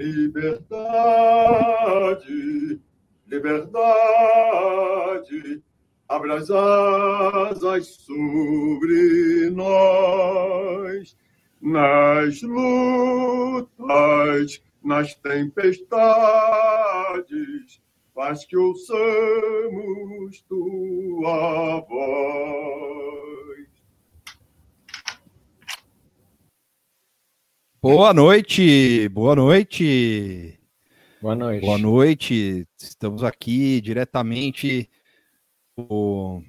Liberdade, liberdade, abre as asas sobre nós, nas lutas, nas tempestades, faz que ouçamos tua voz. Boa noite, boa noite. Boa noite. Boa noite. Estamos aqui diretamente o...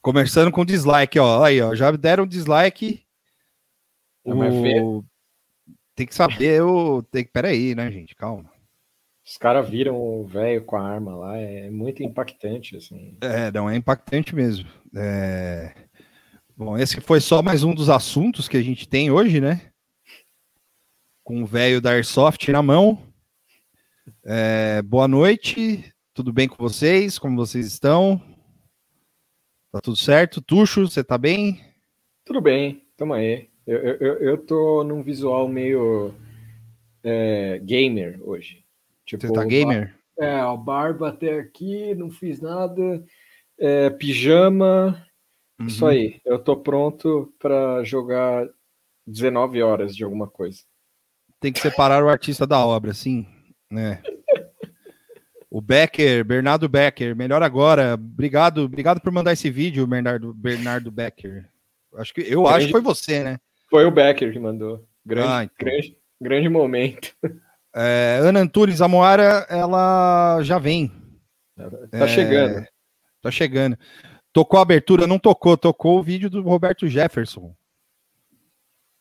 começando com dislike, ó. Aí, ó, já deram dislike. O... Tem que saber, o tem que peraí, né, gente? Calma. Os caras viram o velho com a arma lá, é muito impactante, assim. É, não, é impactante mesmo. É... Bom, esse foi só mais um dos assuntos que a gente tem hoje, né? Com o velho da Airsoft na mão. É, boa noite, tudo bem com vocês? Como vocês estão? Tá tudo certo? Tuxo, você tá bem? Tudo bem, tamo aí. Eu, eu, eu tô num visual meio é, gamer hoje. Tipo, você tá gamer? É, a barba até aqui, não fiz nada. É, pijama, uhum. isso aí. Eu tô pronto para jogar 19 horas de alguma coisa. Tem que separar o artista da obra, sim, né? O Becker, Bernardo Becker, melhor agora. Obrigado, obrigado por mandar esse vídeo, Bernardo, Bernardo Becker. Acho que eu grande, acho que foi você, né? Foi o Becker que mandou. Grande, ah, então. grande, grande momento. É, Ana Antunes, a Moara, ela já vem. Tá é, chegando. Tá chegando. Tocou a abertura? Não tocou, tocou o vídeo do Roberto Jefferson.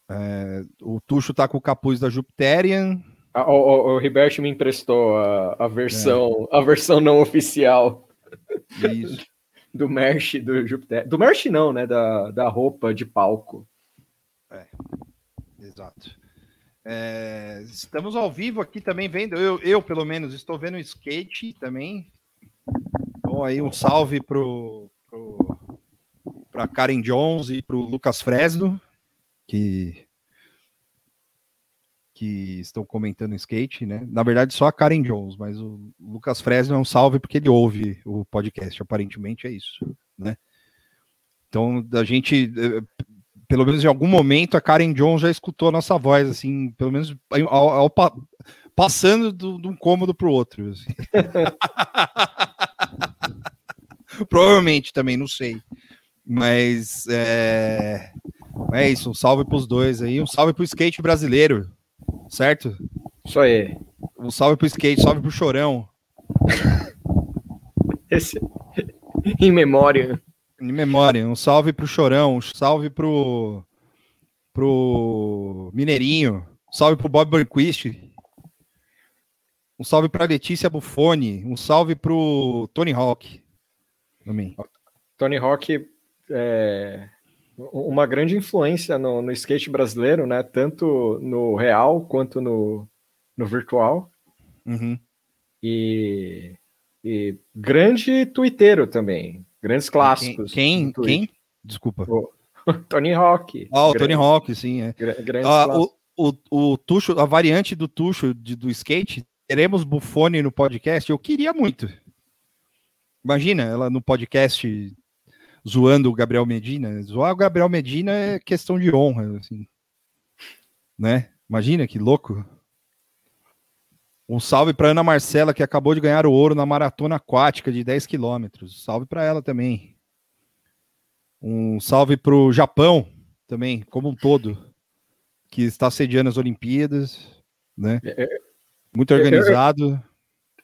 É, o Tuxo tá com o capuz da Jupiterian. Ah, o, o, o Ribert me emprestou a, a versão é. a versão não oficial. Isso. do merch do Jupiter. Do merch não, né? Da, da roupa de palco. É, exato. É, estamos ao vivo aqui também vendo. Eu, eu, pelo menos, estou vendo skate também. Então aí um salve pro, pro para Karen Jones e pro Lucas Fresno, que que estão comentando skate, né? Na verdade, só a Karen Jones, mas o Lucas Fresno é um salve porque ele ouve o podcast, aparentemente é isso, né? Então, a gente, eh, pelo menos em algum momento, a Karen Jones já escutou a nossa voz, assim, pelo menos ao, ao, passando de um cômodo para o outro. Assim. Provavelmente também, não sei. Mas é, é isso, um salve para os dois aí, um salve para o skate brasileiro, certo? Isso aí. Um salve pro skate, salve pro chorão. Esse... em memória. Em memória. Um salve pro chorão, um salve pro pro Mineirinho, um salve pro Bob Burnquist. Um salve pra Letícia Buffoni, um salve pro Tony Hawk. Tony Hawk é, uma grande influência no, no, skate brasileiro, né? Tanto no real quanto no, no virtual. Uhum. E, e grande twitteiro também. Grandes clássicos. Quem? Quem? Desculpa. O, Tony Hawk. Ah, o Tony Hawk, sim. É. Ah, o, o, o Tuxo, a variante do Tuxo de, do skate, teremos Buffone no podcast? Eu queria muito. Imagina ela no podcast zoando o Gabriel Medina. Zoar o Gabriel Medina é questão de honra, assim. Né? Imagina que louco. Um salve para Ana Marcela, que acabou de ganhar o ouro na maratona aquática de 10 quilômetros. Salve para ela também. Um salve para o Japão também, como um todo, que está sediando as Olimpíadas, né? É, é, Muito organizado.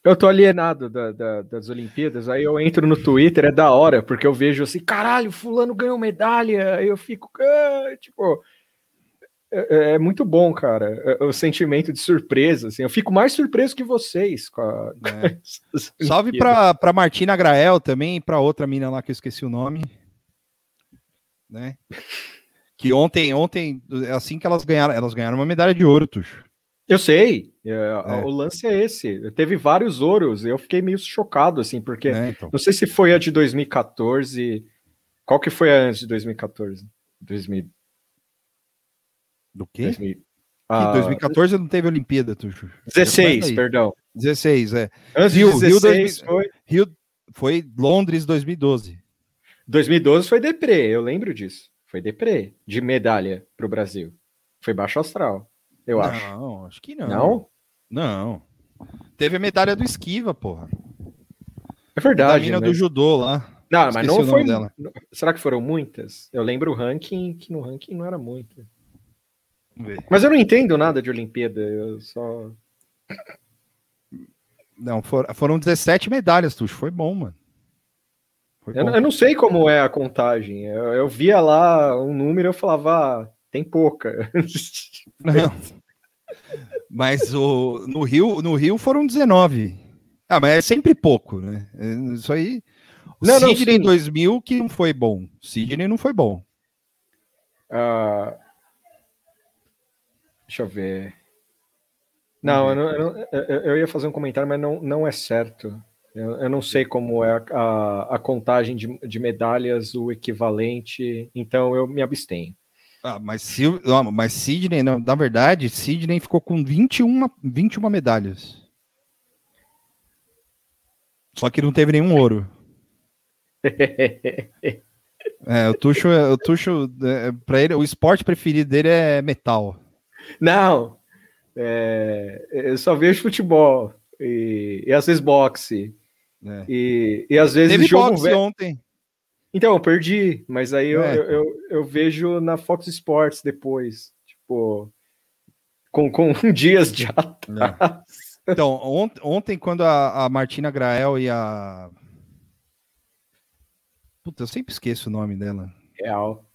Eu tô alienado da, da, das Olimpíadas, aí eu entro no Twitter, é da hora, porque eu vejo assim, caralho, fulano ganhou medalha, aí eu fico, ah, tipo, é, é, é, muito bom, cara, é, o sentimento de surpresa, assim, eu fico mais surpreso que vocês com a... É. Salve pra, pra Martina Grael também, pra outra mina lá que eu esqueci o nome, né, que ontem, ontem, assim que elas ganharam, elas ganharam uma medalha de ouro, Tuxo. Eu sei, é, é. o lance é esse. Teve vários ouros, eu fiquei meio chocado, assim, porque é, então. não sei se foi a de 2014. Qual que foi a antes de 2014? 2000... Do quê? 2000... Que 2014 não teve Olimpíada, Tuxo. 16, perdão. 16, é. Antes Rio, de 16 Rio, foi... Rio foi Londres 2012. 2012 foi deprê, eu lembro disso. Foi deprê de medalha para o Brasil. Foi baixo astral, eu não, acho. Não, acho que não. Não? Não. Teve a medalha do Esquiva, porra. É verdade. A mina mas... do judô lá. Não, Esqueci mas não foi. Dela. Será que foram muitas? Eu lembro o ranking, que no ranking não era muito. Mas eu não entendo nada de Olimpíada, eu só. Não, foram 17 medalhas, Tuxo. Foi bom, mano. Foi eu, bom. eu, não sei como é a contagem. Eu, eu via lá um número e eu falava, ah, tem pouca. Não. Mas o, no, Rio, no Rio foram 19. Ah, mas é sempre pouco, né? É, isso aí. Não, Sidney não, 2000 que não foi bom. Sidney não foi bom. Uh, deixa eu ver. Não, uhum. eu, não, eu, eu, ia fazer um comentário, mas não, não é certo. Eu, eu não sei como é a, a, a contagem de, de, medalhas, o equivalente, então eu me abstenho. Ah, mas, se, mas Sidney, não, na verdade, Sidney ficou com 21, 21 medalhas. Só que não teve nenhum ouro. é, o Tuxo, o Tuxo é, para ele, o esporte preferido dele é metal. Não, é, eu só vejo futebol e, e às vezes boxe. É. E, e às vezes Teve jogo boxe ontem. Então, eu perdi, mas aí eu, é. eu, eu, eu, vejo na Fox Sports depois, tipo, com, com dias de atraso. Então, ont, ontem, quando a, a Martina Grael e a. Puta, eu sempre esqueço o nome dela. Real.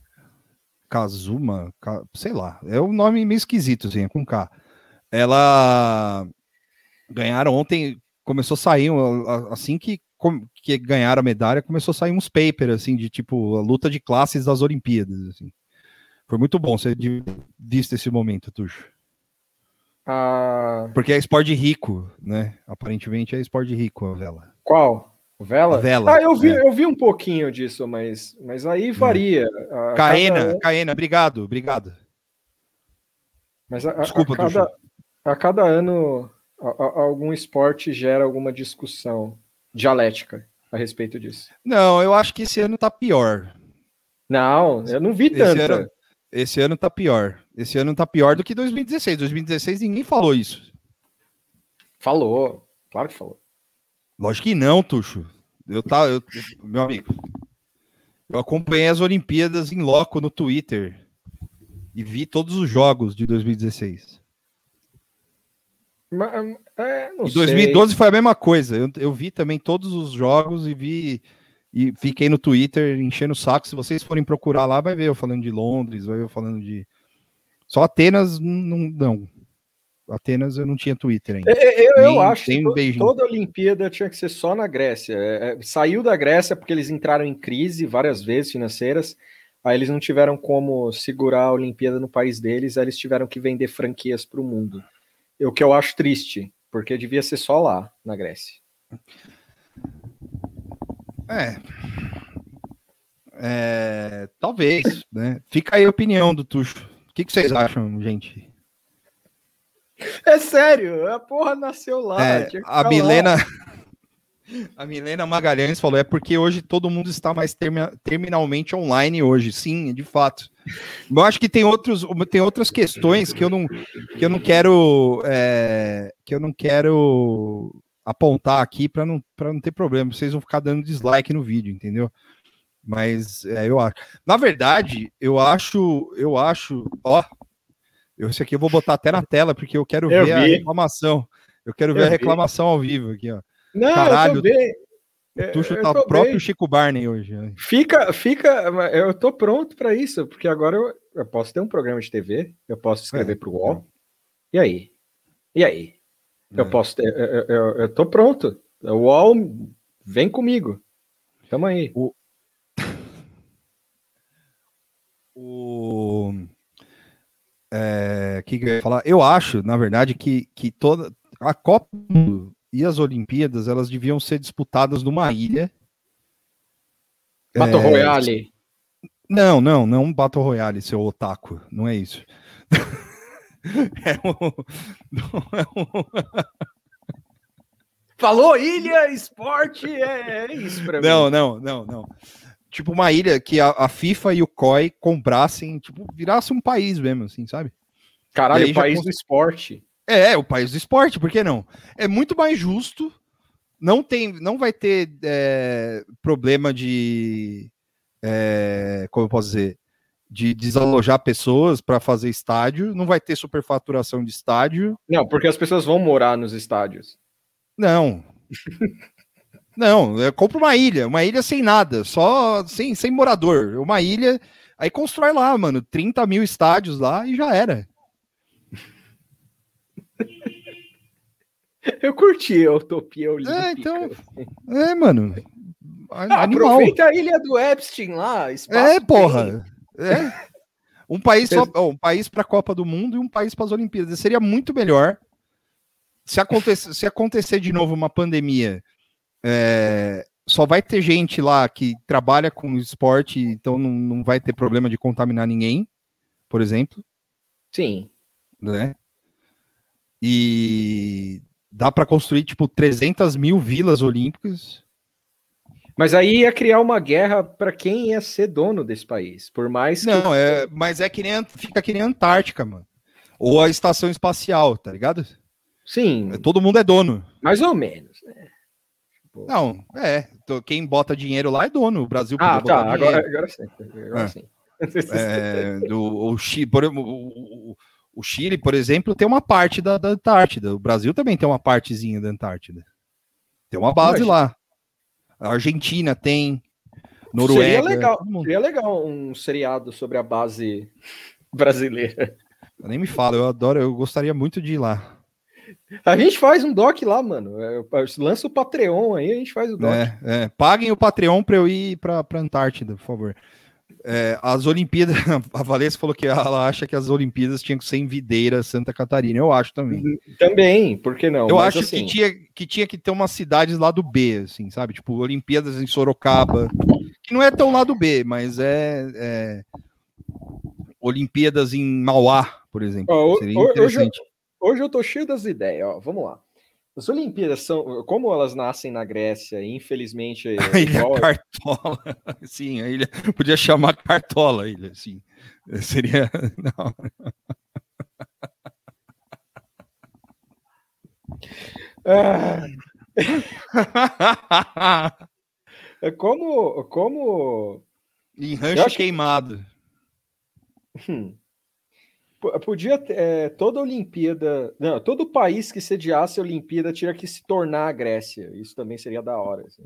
Kazuma, sei lá, é um nome meio esquisito, assim, é com K. Ela ganharam ontem, começou a sair, assim que, que ganharam a medalha, começou a sair uns papers, assim, de tipo, a luta de classes das Olimpíadas, assim. Foi muito bom você visto esse momento, Tuxo. Ah... Porque é esporte rico, né? Aparentemente é esporte rico a vela. Qual? Vela? Vela. Ah, eu vi, é. eu vi um pouquinho disso, mas, mas aí varia. É. Caena, cada... Caena, obrigado, obrigado. Mas a, Desculpa, a cada, a cada ano a, a, algum esporte gera alguma discussão dialética a respeito disso. Não, eu acho que esse ano tá pior. Não, eu não vi tanto. Esse ano, esse ano tá pior. Esse ano tá pior do que 2016. 2016 ninguém falou isso. Falou, claro que falou. Lógico que não, Tuxo. Eu tá, eu, meu amigo. Eu acompanhei as Olimpíadas em loco no Twitter e vi todos os jogos de 2016. Mas, é, em 2012 sei. foi a mesma coisa. Eu, eu vi também todos os jogos e vi e fiquei no Twitter enchendo o saco. Se vocês forem procurar lá, vai ver eu falando de Londres, vai ver eu falando de. Só Atenas não, não. Atenas eu não tinha Twitter ainda. Eu, eu, eu acho que um toda Olimpíada tinha que ser só na Grécia. É, é, saiu da Grécia porque eles entraram em crise várias vezes financeiras. Aí eles não tiveram como segurar a Olimpíada no país deles, aí eles tiveram que vender franquias para o mundo. O que eu acho triste, porque devia ser só lá, na Grécia. É. é talvez, né? Fica aí a opinião do Tuxo. O que, que vocês acham, gente? É sério, a porra nasceu lá. É, a Milena. A Milena Magalhães falou: é porque hoje todo mundo está mais termi terminalmente online hoje. Sim, de fato. Eu acho que tem, outros, tem outras questões que eu não, que eu não quero. É, que eu não quero apontar aqui para não, não ter problema. Vocês vão ficar dando dislike no vídeo, entendeu? Mas é, eu acho. Na verdade, eu acho. Eu acho. Ó, eu, esse aqui eu vou botar até na tela, porque eu quero eu ver vi. a reclamação. Eu quero ver eu a reclamação vi. ao vivo aqui, ó. Não, Caralho, eu tô bem. O Tuxo tá o próprio bem. Chico Barney hoje. Fica, fica. Eu tô pronto para isso, porque agora eu, eu, posso ter um programa de TV, eu posso escrever é, pro UOL. É. E aí? E aí? É. Eu posso ter. Eu, eu, eu tô pronto. O UOL vem comigo. Tamo aí. O. o é, que, que eu ia falar? Eu acho, na verdade, que, que toda a Copa e as Olimpíadas elas deviam ser disputadas numa ilha. Battle é, Royale. Não, não, não Battle Royale, seu otaku, não é isso. É um, é um... Falou ilha, esporte, é, é isso pra mim. Não, não, não, não. Tipo uma ilha que a, a FIFA e o COI comprassem, tipo, virasse um país mesmo, assim, sabe? Caralho, o país do esporte. É, o país do esporte, por que não? É muito mais justo, não tem, não vai ter é, problema de, é, como eu posso dizer, de desalojar pessoas para fazer estádio, não vai ter superfaturação de estádio. Não, porque as pessoas vão morar nos estádios. Não. não, é, compra uma ilha, uma ilha sem nada, só sem, sem morador, uma ilha, aí constrói lá, mano, 30 mil estádios lá e já era. Eu curti a utopia olímpica. É, então. É, mano. Ah, aproveita a ilha do Epstein lá. É, porra. É. Um país só, um país para a Copa do Mundo e um país para as Olimpíadas. Seria muito melhor se acontecer, se acontecer de novo uma pandemia. É, só vai ter gente lá que trabalha com esporte, então não, não vai ter problema de contaminar ninguém, por exemplo. Sim. Né? E dá para construir tipo 300 mil vilas olímpicas. Mas aí ia criar uma guerra para quem ia ser dono desse país, por mais que... Não, é, mas é que nem fica que nem a Antártica, mano. Ou a estação espacial, tá ligado? Sim. É, todo mundo é dono. Mais ou menos, né? Tipo... Não, é. Quem bota dinheiro lá é dono. O Brasil Ah, tá. Agora, agora sim. Agora é. sim. É, do, o, por, o, o, o Chile, por exemplo, tem uma parte da, da, Antártida. O Brasil também tem uma partezinha da Antártida. Tem uma base lá. A Argentina tem. Noruega. Seria legal, seria legal um seriado sobre a base brasileira. Nem me fala, eu adoro, eu gostaria muito de ir lá. A gente faz um doc lá, mano. É, lança o Patreon aí, a gente faz o doc. É, é. Paguem o Patreon para eu ir para Antártida, por favor. É, as Olimpíadas, a Valência falou que ela acha que as Olimpíadas tinham que ser em Videira, Santa Catarina. Eu acho também. Uhum. Também, por que não? Eu Mas acho assim... que, tinha, que tinha que ter umas cidades lá do B, assim, sabe? Tipo, Olimpíadas em Sorocaba, que não é tão lá do B, mas é, é... Olimpíadas em Mauá, por exemplo. Oh, Seria interessante. Hoje eu, hoje eu tô cheio das ideias, ó. Vamos lá. As Olimpíadas são, como elas nascem na Grécia, infelizmente. A ilha igual... Cartola. Sim, a ilha. Podia chamar Cartola a ilha, sim. Seria. Não. Ah. É como. como... Em rancho acho... queimado. Hum. Podia é, toda Olimpíada, não, todo país que sediasse a Olimpíada tinha que se tornar a Grécia. Isso também seria da hora, assim.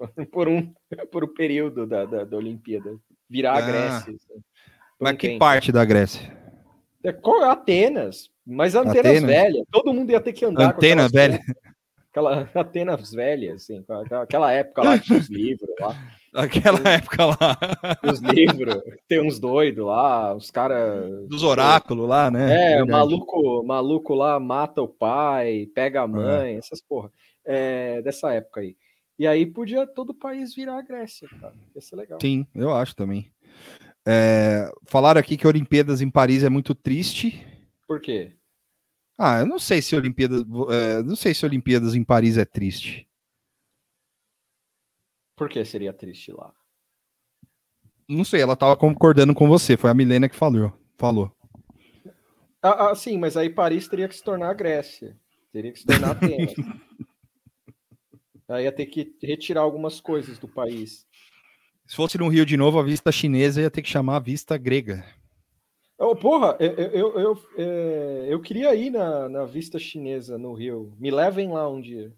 por um por um período da, da, da Olimpíada, virar ah, a Grécia. Assim, mas que parte da Grécia? É, Atenas, mas Atenas, Atenas velha. Todo mundo ia ter que andar. Antena velha. Aquela Atenas velha, assim, aquela época lá que os livros lá. Aquela época lá. Os livros, tem uns doidos lá, os caras. Dos oráculos lá, né? É, maluco, maluco lá mata o pai, pega a mãe, é. essas porra. É, dessa época aí. E aí podia todo o país virar a Grécia, cara. Ia ser legal. Sim, eu acho também. É, falaram aqui que Olimpíadas em Paris é muito triste. Por quê? Ah, eu não sei se Olimpíadas, é, não sei se Olimpíadas em Paris é triste. Por que seria triste lá? Não sei, ela estava concordando com você, foi a Milena que falou. falou. Ah, ah, sim, mas aí Paris teria que se tornar a Grécia. Teria que se tornar Atenas. aí ia ter que retirar algumas coisas do país. Se fosse no Rio de novo, a vista chinesa ia ter que chamar a vista grega. Oh, porra, eu, eu, eu, eu, é, eu queria ir na, na vista chinesa no Rio. Me levem lá um dia.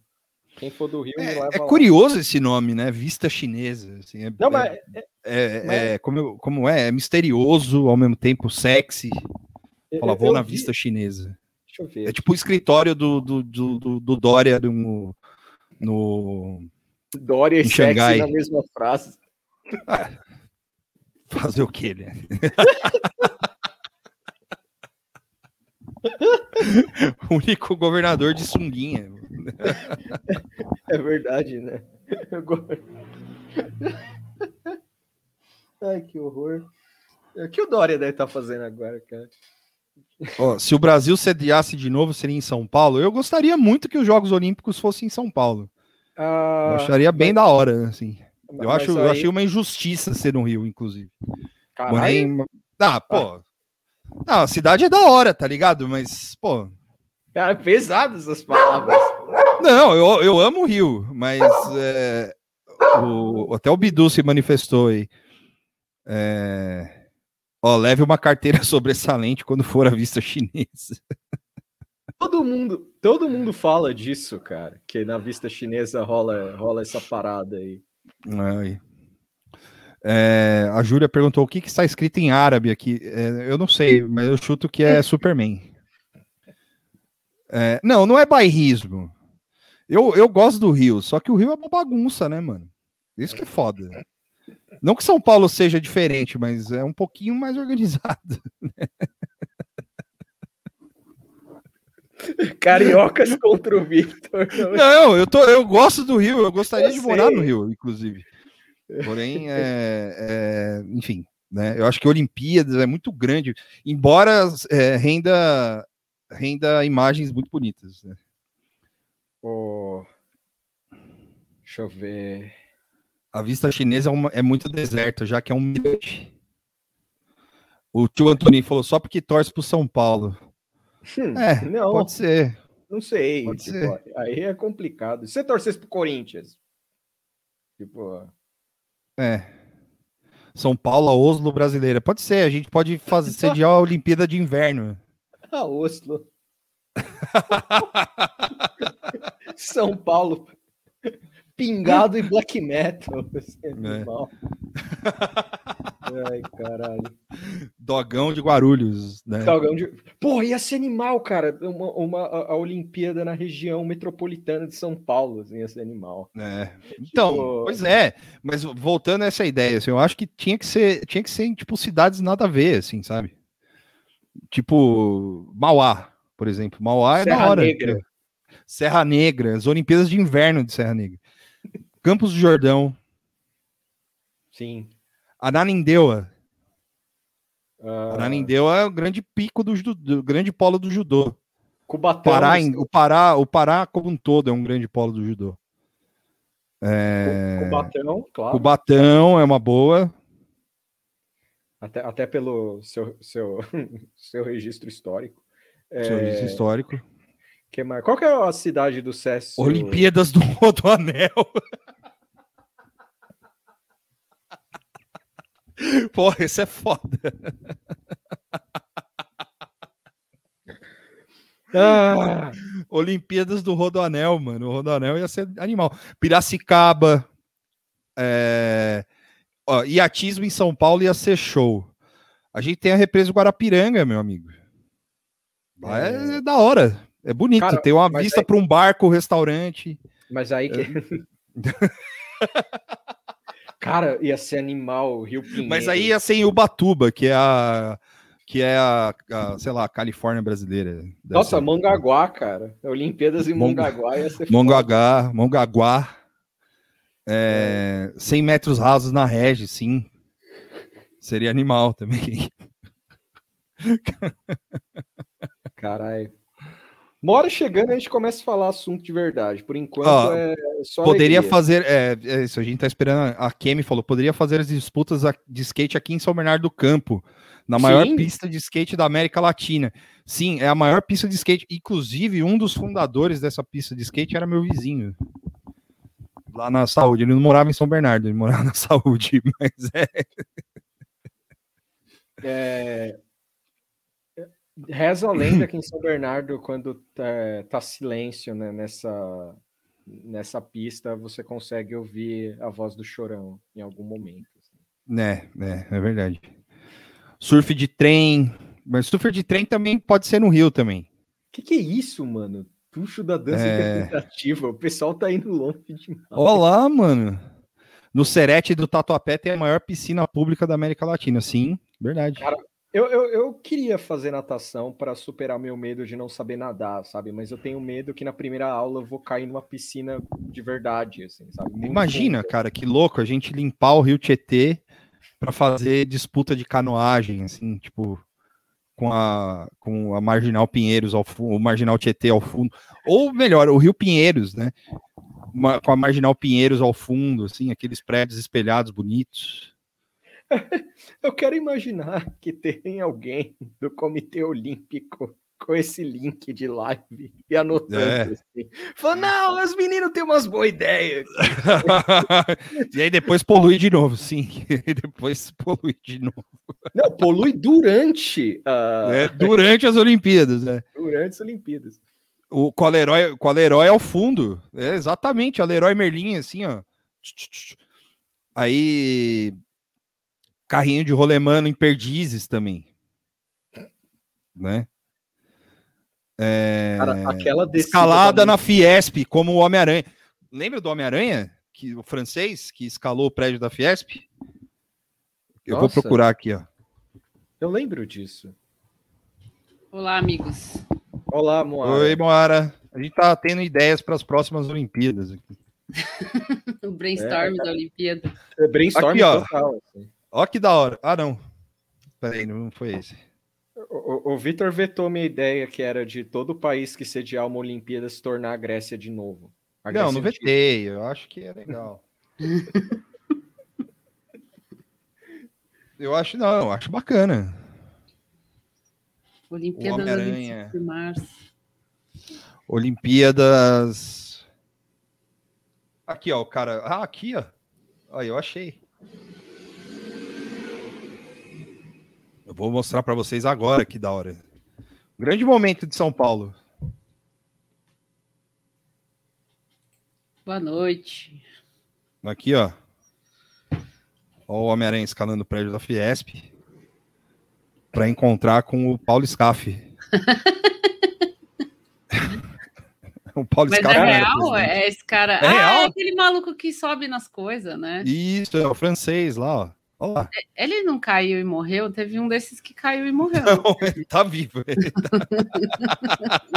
Quem for do Rio, é, é curioso esse nome, né? Vista chinesa. Assim, é, Não, mas, é, é, é mas... é como, como é? É misterioso, ao mesmo tempo sexy. Fala, vou na vi... vista chinesa. Deixa eu ver. É tipo o escritório do, do, do, do, do Dória no, no. Dória e sexy na mesma frase. Ah, fazer o quê, né? o único governador de sunguinha. É verdade, né? Ai, que horror. O que o Dória deve estar tá fazendo agora, cara? Oh, se o Brasil sediasse de novo, seria em São Paulo. Eu gostaria muito que os Jogos Olímpicos fossem em São Paulo. Ah, eu acharia bem mas... da hora, assim. Eu, acho, aí... eu achei uma injustiça ser no Rio, inclusive. Porém, ah, pô. Não, a cidade é da hora, tá ligado? Mas, pô. Cara, pesado essas palavras. Não, eu, eu amo o Rio, mas é, o, até o Bidu se manifestou aí. É, ó, leve uma carteira sobressalente quando for a vista chinesa. Todo mundo, todo mundo fala disso, cara, que na vista chinesa rola, rola essa parada aí. Aí. É, a Júlia perguntou o que, que, está escrito em árabe aqui. É, eu não sei, mas eu chuto que é Superman. É, não, não é bairrismo. Eu, eu gosto do Rio, só que o Rio é uma bagunça, né, mano? Isso que é foda. Não que São Paulo seja diferente, mas é um pouquinho mais organizado. Né? Cariocas contra o Victor. Não, eu, tô, eu gosto do Rio, eu gostaria eu de morar no Rio, inclusive. Porém, é, é, enfim, né? Eu acho que Olimpíadas é muito grande, embora é, renda, renda imagens muito bonitas. Né? Oh, deixa eu ver. A vista chinesa é, uma, é muito deserta, já que é um mirante. O tio Antoninho falou só porque torce pro São Paulo. Hum, é, não, pode ser. Não sei. Tipo, ser. Aí é complicado. Se você torcesse pro Corinthians, tipo. É. São Paulo, a Oslo brasileira. Pode ser, a gente pode fazer sediar a Olimpíada de Inverno. A Oslo. São Paulo. Pingado e black metal. É. Ai, caralho. Dogão de Guarulhos, né? Dogão de. Porra, ia ser animal, cara. Uma, uma, a Olimpíada na região metropolitana de São Paulo, assim, ia ser animal. É. Então, tipo... pois é. Mas voltando a essa ideia, assim, eu acho que tinha que ser, tinha que ser tipo cidades nada a ver, assim, sabe? Tipo Mauá, por exemplo. Mauá é Serra da hora. Negra. Serra Negra, as Olimpíadas de Inverno de Serra Negra. Campos do Jordão. Sim. Ananindeua. Uh... Ananindeua é o grande pico do, do grande polo do judô. Cubatão. Pará, o, Pará, o Pará como um todo é um grande polo do judô. É... Cubatão, claro. Cubatão é uma boa. Até, até pelo seu, seu, seu registro histórico. Seu é... registro histórico. Que mais? Qual que é a cidade do Cécio? Olimpíadas do Rodoanel. Porra, isso é foda. Ah, Olimpíadas do Rodoanel, mano. O Rodoanel ia ser animal. Piracicaba. É... Ó, iatismo em São Paulo ia ser show. A gente tem a represa do Guarapiranga, meu amigo. É, é da hora. É bonito. Cara, tem uma vista aí... para um barco, restaurante. Mas aí que. É. Cara, ia ser animal, Rio Pinheiro. Mas aí ia ser em Ubatuba, que é a que é a, a sei lá, a Califórnia brasileira. Nossa, Mongaguá, cara. Olimpíadas em Mongaguá ia ser Mongaguá, Mongaguá. É, 100 metros rasos na rege, sim. Seria animal também. Caralho. Uma hora chegando, a gente começa a falar assunto de verdade. Por enquanto, é só. Poderia alegria. fazer. É, é, isso, a gente tá esperando. A Kemi falou: poderia fazer as disputas de skate aqui em São Bernardo do Campo, na maior Sim. pista de skate da América Latina. Sim, é a maior pista de skate. Inclusive, um dos fundadores dessa pista de skate era meu vizinho. Lá na saúde. Ele não morava em São Bernardo, ele morava na saúde, mas é. É, Reza a lenda que em São Bernardo, quando tá, tá silêncio né, nessa, nessa pista, você consegue ouvir a voz do chorão em algum momento. Assim. É, é, é verdade. Surf de trem, mas surf de trem também pode ser no Rio também. Que que é isso, mano? Puxo da dança é... interpretativa, o pessoal tá indo longe demais. Olá, mano. No Serete do Tatuapé tem a maior piscina pública da América Latina, sim, verdade. Cara, eu, eu, eu, queria fazer natação para superar meu medo de não saber nadar, sabe? Mas eu tenho medo que na primeira aula eu vou cair numa piscina de verdade, assim, sabe? Muito Imagina, cara, que louco a gente limpar o Rio Tietê para fazer disputa de canoagem, assim, tipo, com a, com a Marginal Pinheiros ao fundo, o Marginal Tietê ao fundo, ou melhor, o Rio Pinheiros, né? Uma, com a Marginal Pinheiros ao fundo, assim, aqueles prédios espelhados bonitos. Eu quero imaginar que tem alguém do Comitê Olímpico com esse link de live e anotando é. assim. Falando, não, os meninos têm umas boas ideias. e aí depois polui de novo, sim. E depois polui de novo. Não, polui durante. Uh... É, durante as Olimpíadas, né? Durante as Olimpíadas. O Colerói, Colerói é o fundo. É exatamente, o Leroy Merlin, assim, ó. Aí. Carrinho de rolemano em perdizes também. Né? É... Cara, aquela escalada na Fiesp, como o Homem-Aranha. Lembra do Homem-Aranha? Que, o francês que escalou o prédio da Fiesp? Eu Nossa. vou procurar aqui, ó. Eu lembro disso. Olá, amigos. Olá, Moara. Oi, Moara. A gente tá tendo ideias para as próximas Olimpíadas aqui. o brainstorm é, da Olimpíada. É brainstorm aqui, ó. total. Assim. Ó que da hora. Ah, não. Peraí, não foi esse. O, o Vitor vetou minha ideia que era de todo país que sediar uma Olimpíada se tornar a Grécia de novo. Grécia não, não vetei. Eu acho que é legal. eu acho não, eu acho bacana. Olimpíadas de março. Olimpíadas. Aqui, ó, o cara. Ah, aqui, ó. Aí, eu achei. Eu vou mostrar para vocês agora que da hora. grande momento de São Paulo. Boa noite. Aqui, ó. Ó o Homem-Aranha escalando o prédio da Fiesp para encontrar com o Paulo Scaff. o Paulo Mas Scaff é real? É esse cara. É ah, real? é aquele maluco que sobe nas coisas, né? Isso, é o francês lá, ó. Olá. É, ele não caiu e morreu? Teve um desses que caiu e morreu. Não, ele tá vivo. Ele tá...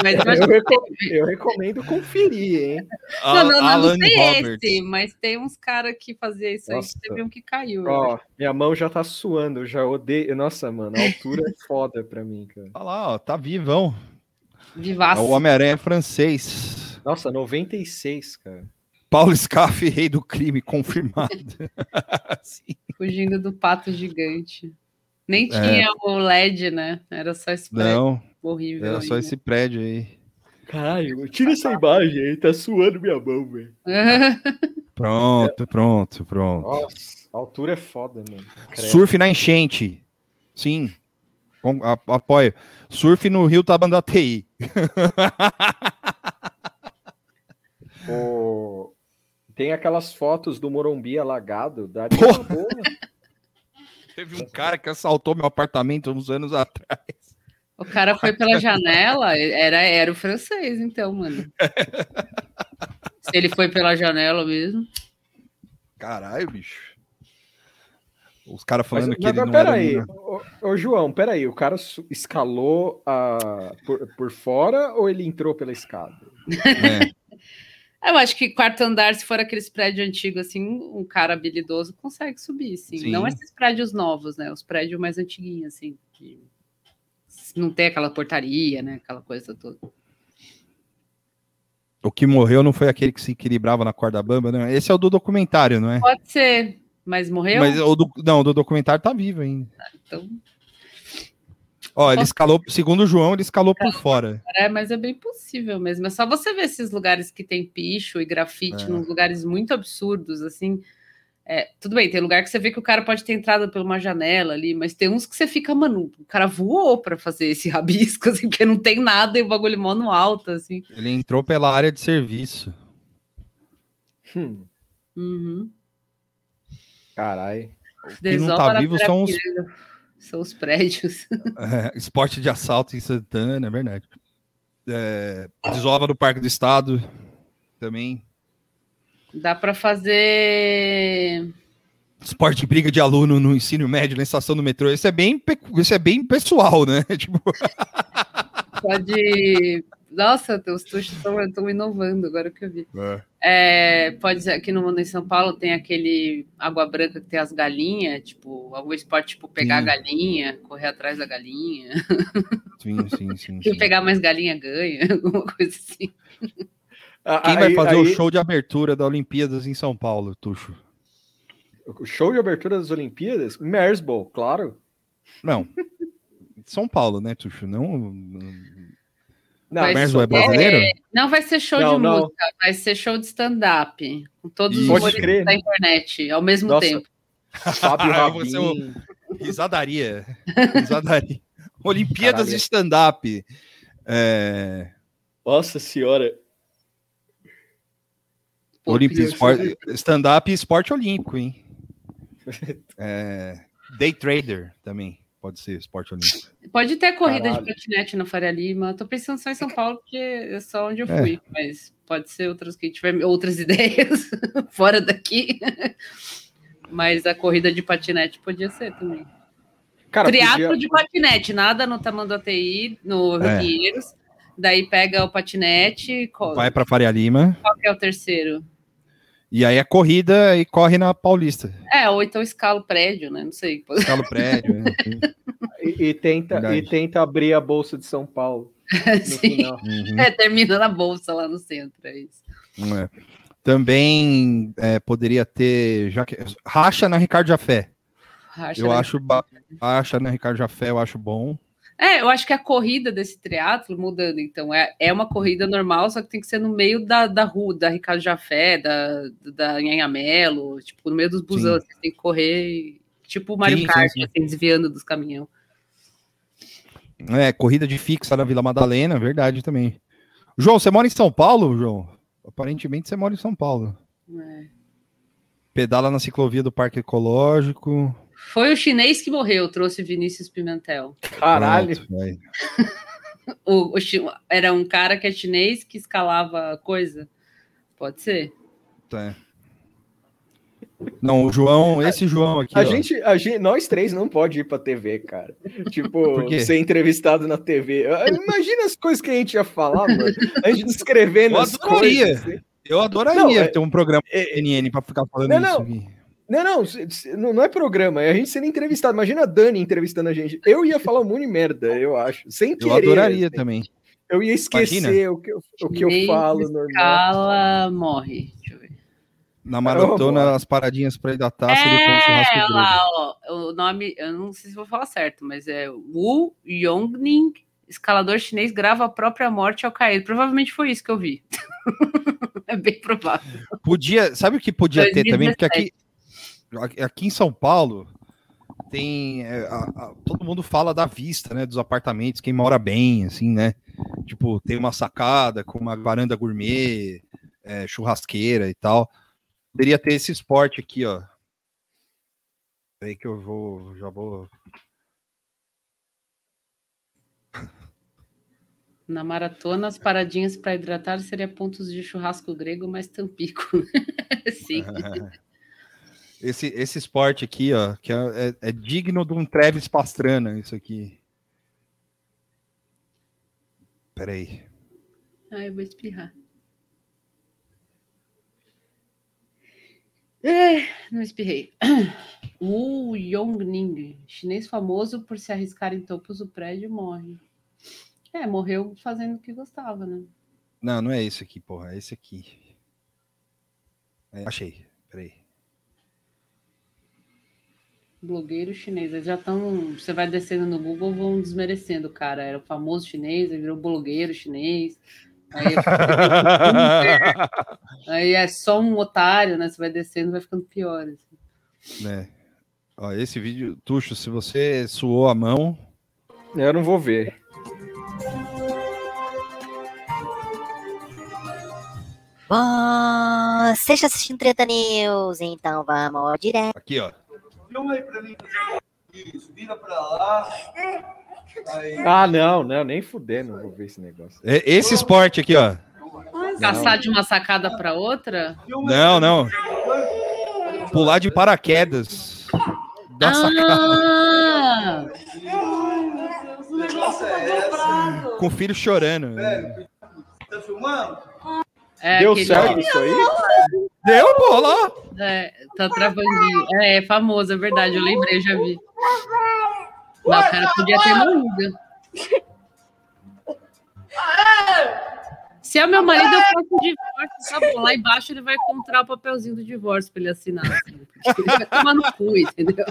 mas, mas eu, recomendo, eu, recomendo, conferir, hein? Não, não, não, não tem Roberts. esse, mas tem uns caras que faziam isso Nossa. aí, teve um que caiu. Ó, minha mão já tá suando, eu já odeio. Nossa, mano, a altura é foda pra mim, cara. Olha lá, ó, tá vivão. Vivaço. É o Homem-Aranha francês. Nossa, 96, cara. Paulo Scaff, rei do crime, confirmado. Fugindo do pato gigante. Nem é. tinha é. o LED, né? Era só esse prédio Não, horrível. Era só esse prédio aí. Caralho, tira essa imagem aí, tá suando minha mão, velho. pronto, pronto, pronto. Nossa, a altura é foda, mano. Surf na enchente. Sim. Apoio. Surf no Rio Tabandateí. o... Tem aquelas fotos do Morumbi alagado, da boa. Teve um cara que assaltou meu apartamento uns anos atrás. O cara foi pela janela, era, era o francês, então, mano. Se ele foi pela janela mesmo. Caralho, bicho. Os caras falando mas, que mas, ele não peraí, era... ô, ô, João, peraí, o cara escalou a, por, por fora ou ele entrou pela escada? É. Eu acho que quarto andar, se for aqueles prédios antigos, assim, um cara habilidoso consegue subir, sim. sim. Não esses prédios novos, né? Os prédios mais antiguinhos, assim, que não tem aquela portaria, né? Aquela coisa toda. O que morreu não foi aquele que se equilibrava na corda bamba, né? Esse é o do documentário, não é? Pode ser, mas morreu? Mas o do, não, o do documentário tá vivo ainda. Ah, então, Ó, ele escalou, segundo o João, ele escalou por fora. É, mas é bem possível mesmo. É só você ver esses lugares que tem picho e grafite, é. nos lugares muito absurdos, assim. É, tudo bem, tem lugar que você vê que o cara pode ter entrado por uma janela ali, mas tem uns que você fica, mano, o cara voou para fazer esse rabisco, assim, porque não tem nada e o bagulho mó no alto, assim. Ele entrou pela área de serviço. Hum. Uhum. Caralho. O que não tá vivo são os... São os prédios. É, esporte de assalto em Santana, é verdade. É, desova do Parque do Estado também. Dá para fazer esporte de briga de aluno no ensino médio, na estação do metrô. Isso é bem, isso é bem pessoal, né? Tipo... Pode. Nossa, os tuchos estão inovando agora que eu vi. É. É, pode ser aqui no mundo em São Paulo tem aquele água branca que tem as galinhas, tipo, algum esporte tipo pegar sim. a galinha, correr atrás da galinha. Sim, sim, sim. Quem sim. pegar mais galinha ganha, alguma coisa assim. Quem vai fazer aí... o show de abertura da Olimpíadas em São Paulo, Tuxo? O show de abertura das Olimpíadas? Mersbow, claro. Não. São Paulo, né, Tuxo? Não. Não, Mersbow é brasileiro? É... Não vai ser show não, de não. música, vai ser show de stand-up. Com todos Isso. os humoristas da internet ao mesmo Nossa. tempo. Fábio Rabin. Um... Risadaria. Risadaria. Olimpíadas Caralho. de stand-up. É... Nossa senhora. Esporte, stand-up e esporte olímpico, hein? É, day trader também pode ser esporte olímpico. Pode ter corrida Caralho. de patinete na Faria Lima. Tô pensando só em São Paulo, porque é só onde eu fui, é. mas pode ser outras que tiver outras ideias fora daqui. mas a corrida de patinete podia ser também. Cara, Triatlo podia... de patinete, nada no Tamanduateí, no é. Rio Daí pega o patinete. Vai para Faria Lima. Qual que é o terceiro? E aí é corrida e corre na Paulista. É, ou então escala o prédio, né? Não sei. Escala o prédio. né? e, e, tenta, e tenta abrir a Bolsa de São Paulo. Sim. Uhum. É, termina na Bolsa lá no centro, é isso. É. Também é, poderia ter. Já que, racha na Ricardo Jafé. Racha eu acho. Racha na Ricardo Jafé, eu acho bom. É, eu acho que a corrida desse triatlo mudando, então, é, é uma corrida normal, só que tem que ser no meio da, da rua, da Ricardo Jafé, da, da Anhanhamelo, tipo, no meio dos busões, você tem que correr, tipo o Mario sim, Kart, sim, sim. assim, desviando dos caminhões. É, corrida de fixa na Vila Madalena, verdade também. João, você mora em São Paulo, João? Aparentemente você mora em São Paulo. É. Pedala na ciclovia do Parque Ecológico. Foi o chinês que morreu, trouxe Vinícius Pimentel. Caralho. o, o, era um cara que é chinês que escalava coisa. Pode ser. Tá. Não, o João, esse João aqui. A gente, a gente, nós três não pode ir pra TV, cara. Tipo, ser entrevistado na TV. Imagina as coisas que a gente ia falar, mano. A gente escrevendo as coisas. Assim. Eu adoraria não, é ter um programa é, NN para ficar falando não, isso. Não. Não, não, não é programa, é a gente sendo entrevistado. Imagina a Dani entrevistando a gente. Eu ia falar um monte de merda, eu acho. Sem querer. Eu adoraria assim. também. Eu ia esquecer o que, eu, o que eu falo normal. Escala morre. Deixa eu ver. Na maratona, as paradinhas para ir da taça é, do lá, ó, o nome, eu não sei se vou falar certo, mas é Wu Yongning, escalador chinês, grava a própria morte ao cair. Provavelmente foi isso que eu vi. é bem provável. Podia, sabe o que podia 2017. ter também? Porque aqui aqui em São Paulo tem é, a, a, todo mundo fala da vista, né, dos apartamentos, quem mora bem, assim, né? Tipo, tem uma sacada com uma varanda gourmet, é, churrasqueira e tal. Poderia ter esse esporte aqui, ó. Aí que eu vou, já vou. Na maratona, as paradinhas para hidratar seria pontos de churrasco grego mais tampico. Sim. Esse, esse esporte aqui, ó, que é, é, é digno de um Travis Pastrana, isso aqui. Peraí. Ah, eu vou espirrar. É, não espirrei. Wu Yongning, chinês famoso por se arriscar em topos do prédio, morre. É, morreu fazendo o que gostava, né? Não, não é esse aqui, porra, é esse aqui. É, achei, peraí blogueiro chinês. Eles já estão. Você vai descendo no Google, vão desmerecendo o cara. Era o famoso chinês, ele virou blogueiro chinês. Aí, aí, é só um otário, né? Você vai descendo, vai ficando pior. Assim. É. Ó, esse vídeo, Tuxo, se você suou a mão. Eu não vou ver. Você está assistindo Treta News, então vamos direto. Aqui, ó. Filma aí pra mim. Isso, vira pra lá. Aí. Ah, não, não, nem fuder, não vou ver esse negócio. Esse esporte aqui, ó. Caçar de uma sacada para outra? Não, não. Pular de paraquedas. Da ah! sacada. Com o filho chorando. tá filmando? É, Deu certo isso aí? Deu, lá. É, tá travandinho. É, é famoso, é verdade. Eu lembrei, já vi. O cara podia ter morrido. Se é meu marido, eu faço o divórcio, tá bom. Lá embaixo ele vai encontrar o papelzinho do divórcio para ele assinar. Assim, ele vai tomar no cu, entendeu?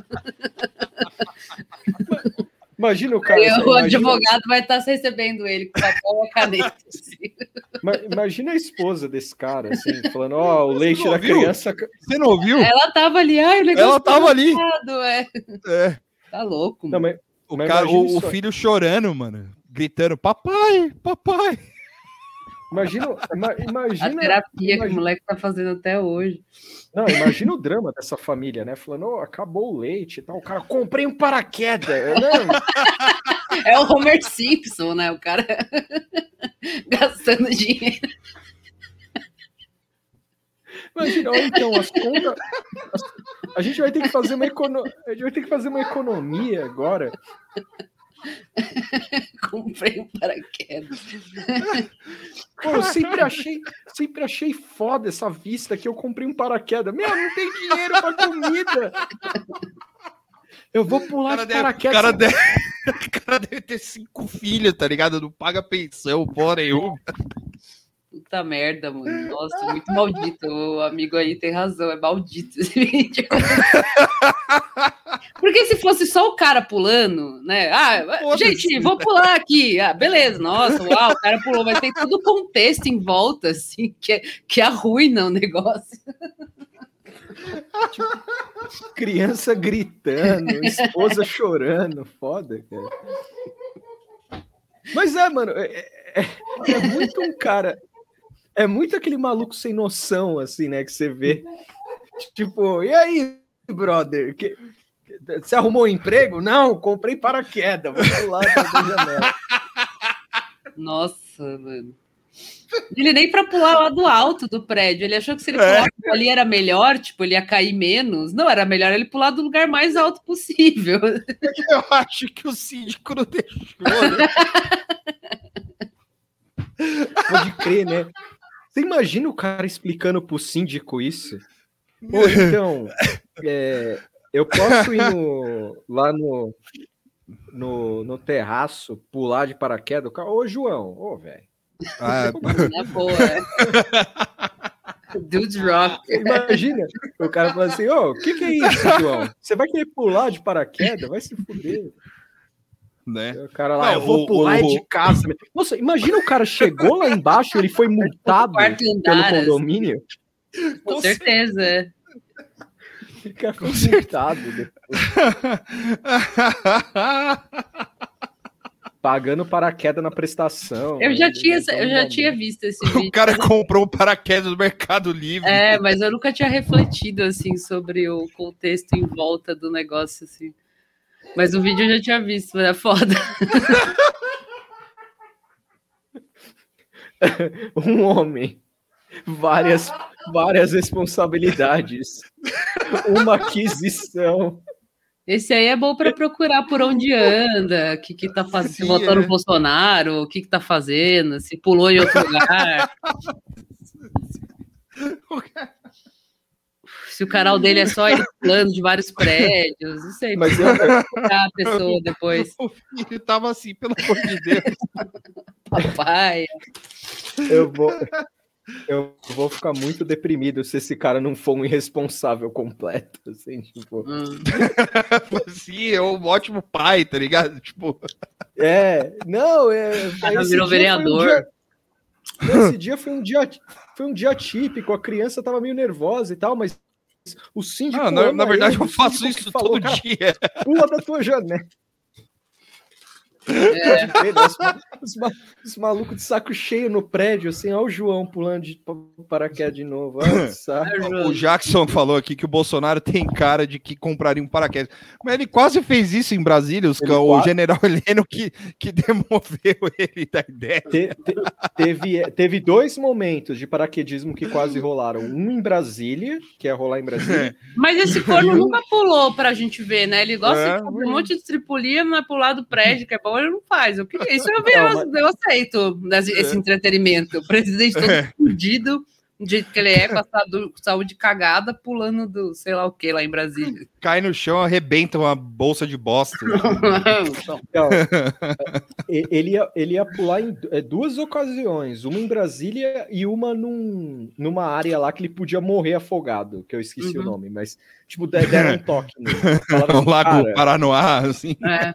Imagina o cara. O imagina... advogado vai estar tá recebendo ele com papel e caneta. Assim. Imagina a esposa desse cara, assim, falando: Ó, oh, o leite da criança. Você não ouviu? Ela tava ali, ai, o Ela tava ali. É. é. Tá louco, mano. Não, mas, o, cara, o, o filho chorando, mano, gritando: Papai, papai. Imagina, imagina a terapia imagina, que o moleque tá fazendo até hoje. Não, imagina o drama dessa família, né? Falando, oh, acabou o leite e tal. O cara, comprei um paraquedas. é o Homer Simpson, né? O cara gastando dinheiro. Imagina, então, as contas. A gente vai ter que fazer uma econo... A gente vai ter que fazer uma economia agora Comprei um paraquedas. Pô, eu sempre achei, sempre achei foda essa vista que eu comprei um paraquedas. Meu, não tem dinheiro pra comida. Eu vou pular de paraquedas. O cara, deve, o cara deve ter cinco filhos, tá ligado? Não paga pensão, porra nenhuma. Puta merda, mano. Nossa, muito maldito. O amigo aí tem razão, é maldito esse vídeo. Porque se fosse só o cara pulando, né? Ah, gente, vou pular aqui. Ah, beleza, nossa, uau, o cara pulou, mas tem todo o contexto em volta, assim, que, que arruina o negócio. Tipo, criança gritando, esposa chorando, foda, cara. Mas é, mano, é, é, é muito um cara é muito aquele maluco sem noção, assim, né? Que você vê. Tipo, e aí, brother? Que, você arrumou um emprego? Não, comprei paraquedas. Vou pular da janela. Nossa, mano. Ele nem para pular lá do alto do prédio. Ele achou que se ele pulasse é. ali era melhor, tipo, ele ia cair menos. Não, era melhor ele pular do lugar mais alto possível. Eu acho que o síndico não deixou, né? Pode crer, né? Você imagina o cara explicando pro síndico isso? Pô, então, é, eu posso ir no, lá no, no, no terraço, pular de paraquedas? Ô, João, ô, velho. Ah, é boa, é. Dudes rock. Imagina, o cara fala assim: Ô, o que, que é isso, João? Você vai querer pular de paraquedas? Vai se fuder. Né? O cara lá, não, eu vou pular o, de casa. Nossa, imagina o cara chegou lá embaixo, ele foi multado pelo assim. condomínio. Com certeza. Fica multado Pagando paraquedas na prestação. Eu já, tinha, eu já tinha visto esse vídeo. O cara comprou um paraquedas no Mercado Livre. É, mas eu nunca tinha refletido assim sobre o contexto em volta do negócio assim. Mas o vídeo eu já tinha visto, mas é foda. um homem, várias, várias responsabilidades, uma aquisição. Esse aí é bom para procurar por onde anda, o que, que tá fazendo, se votou no é. Bolsonaro, o que, que tá fazendo, se pulou em outro lugar. se o canal dele é só ele plano de vários prédios, não sei. Mas eu a pessoa depois. O filho tava assim, pelo amor de Deus. Papai. Eu vou, eu vou ficar muito deprimido se esse cara não for um irresponsável completo, assim, tipo. Hum. Sim, é um ótimo pai, tá ligado? Tipo. É, não, é. virou vereador. Um dia, esse dia foi um dia, foi um dia típico, a criança tava meio nervosa e tal, mas o síndico. Ah, na, na verdade, ele, eu faço isso falou, todo dia. Pula da tua janela. É. Os, os, malucos de saco cheio no prédio, assim, olha o João pulando de paraquedas de novo. o Jackson falou aqui que o Bolsonaro tem cara de que compraria um paraquedas. Mas ele quase fez isso em Brasília, os, o quase... general Heleno que, que demoveu ele da ideia. Te, te, teve, teve dois momentos de paraquedismo que quase rolaram. Um em Brasília, que é rolar em Brasília. Mas esse corno nunca pulou pra gente ver, né? Ele gosta é, de um monte de tripulia, mas pular do prédio, que é bom ou ele não faz. Eu queria, isso eu, eu, eu aceito esse é. entretenimento. O presidente todo é. fudido do jeito que ele é, com a saúde cagada, pulando do sei lá o que lá em Brasília. Cai no chão, arrebenta uma bolsa de bosta. então, ele, ia, ele ia pular em é, duas ocasiões, uma em Brasília e uma num, numa área lá que ele podia morrer afogado, que eu esqueci uhum. o nome, mas tipo, deram um toque. Nele. um lago Paranoá, assim. É.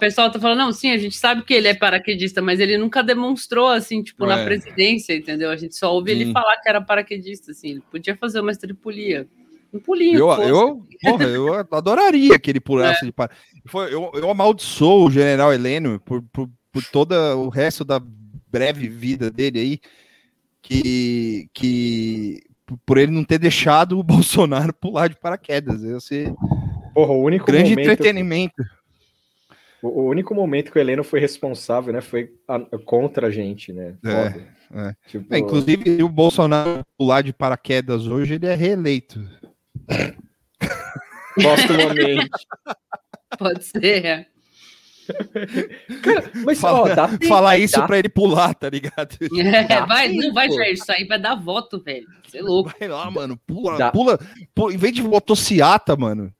O pessoal tá falando, não, sim, a gente sabe que ele é paraquedista, mas ele nunca demonstrou, assim, tipo, na é. presidência, entendeu? A gente só ouve ele falar que era paraquedista, assim, ele podia fazer uma estripulia. Um pulinho. Eu, eu, porra, eu adoraria que ele pulasse é. de par... eu, eu amaldiçoo o general Heleno por, por, por todo o resto da breve vida dele aí, que, que por ele não ter deixado o Bolsonaro pular de paraquedas. Ia ser Porra, o único grande momento... entretenimento. O, único momento que o Heleno foi responsável, né, foi a, contra a gente, né? É, é. Tipo... É, inclusive, o Bolsonaro pular de paraquedas hoje, ele é reeleito. Postumamente. Pode ser. É. Cara, mas Fala, ó, dá falar isso dá. pra ele pular, tá ligado? É, vai, não vai, Jair, isso aí vai dar voto, velho. Você é louco. Vai lá, mano, pula, pula, pula, em vez de motociata, mano,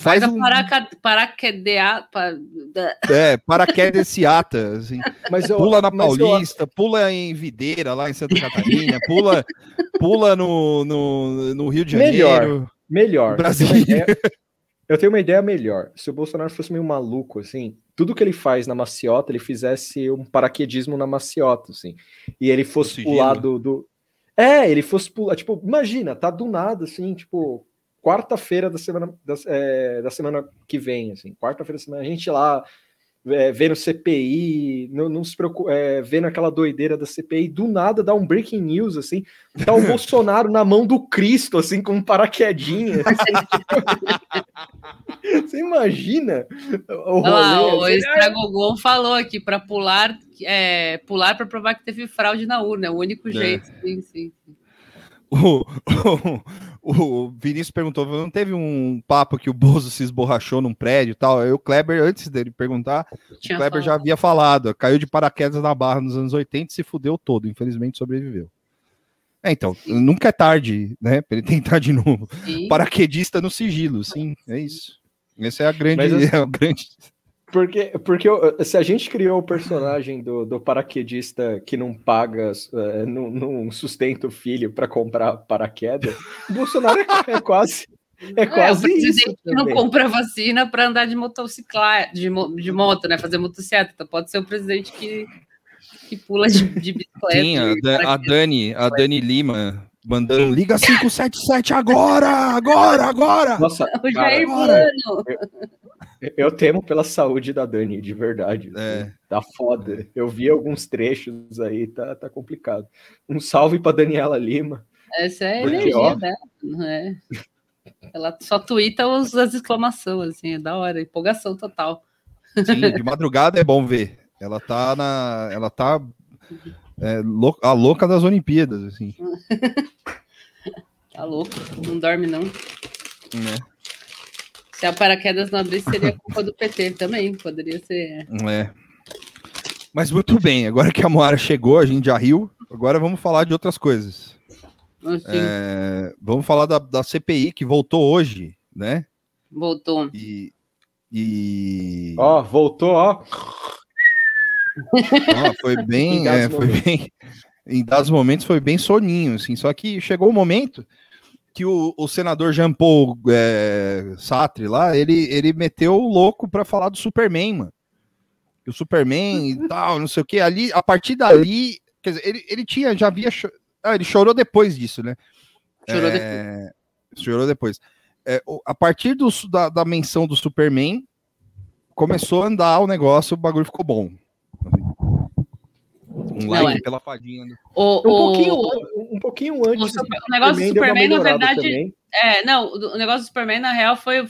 Faz, um... paraca, paraquedea, pa... É, paraquedeciata, assim. Mas eu, pula na Paulista, eu... pula em Videira, lá em Santa Catarina, pula, pula no, no, no, Rio de Janeiro. Melhor, melhor. Brasil. Eu tenho uma ideia melhor. Se o Bolsonaro fosse meio maluco, assim, tudo que ele faz na maciota, ele fizesse um paraquedismo na maciota, assim. E ele fosse pular do, do. É, ele fosse pular. Tipo, imagina, tá do nada, assim, tipo, quarta-feira da semana da, é, da, semana que vem, assim, quarta-feira da semana, a gente lá é, vendo CPI, não, não se preocupa, é, vendo aquela doideira da CPI, do nada dá um breaking news, assim, tá o Bolsonaro na mão do Cristo, assim, com um paraquedinha. Você imagina? O, Olha lá, o assim, Estragogon falou aqui para pular, é, pular para provar que teve fraude na urna, é o único é. jeito, sim, sim. O, o, o, Vinícius perguntou: não teve um papo que o Bozo se esborrachou num prédio e tal? Aí o Kleber, antes dele perguntar, Tinha o Kleber falado. já havia falado, caiu de paraquedas na barra nos anos 80 e se fudeu todo, infelizmente sobreviveu. É, então, sim. nunca é tarde, né? Pra ele tentar de novo. Sim. Paraquedista no sigilo, sim, é isso. Essa é a grande. Mas, é a grande... Porque, porque se a gente criou o personagem do, do paraquedista que não paga, uh, não, não sustenta o filho para comprar paraquedas, o Bolsonaro é, é quase. É, é quase é, isso. não compra vacina para andar de motocicleta, de, de moto, né? Fazer motocicleta. Pode ser o presidente que, que pula de, de bicicleta. Sim, a, a Dani, a Dani Lima mandando liga 577 agora, agora, agora. Nossa, o Jair agora. Eu temo pela saúde da Dani, de verdade. É. Tá foda. Eu vi alguns trechos aí, tá, tá complicado. Um salve para Daniela Lima. Essa é a porque, energia ó, dela, não é? Ela só twitta os, as exclamações, assim, é da hora, empolgação total. Sim, de madrugada é bom ver. Ela tá na. Ela tá é, a louca das Olimpíadas, assim. tá louco, não dorme, não. É. Se a paraquedas não abrisse, seria culpa do PT também, poderia ser. É. Mas muito bem, agora que a Moara chegou, a gente já riu, agora vamos falar de outras coisas. É, vamos falar da, da CPI que voltou hoje, né? Voltou. E. e... Ó, voltou, ó. Ah, foi bem, é, foi bem. Em dados momentos foi bem soninho, assim. Só que chegou o momento que o, o senador Jean Paul é, Sartre lá, ele, ele meteu o louco para falar do Superman, mano. O Superman e tal, não sei o que. Ali, a partir dali, quer dizer, ele, ele tinha, já havia. Ah, ele chorou depois disso, né? Chorou é, depois. Chorou depois. É, a partir do, da, da menção do Superman, começou a andar o negócio, o bagulho ficou bom. Um like é. pela fadinha. Né? O, um, Pouquinho, um pouquinho antes. O, o negócio do Superman, na verdade. Também. É, não, o negócio do Superman, na real, foi.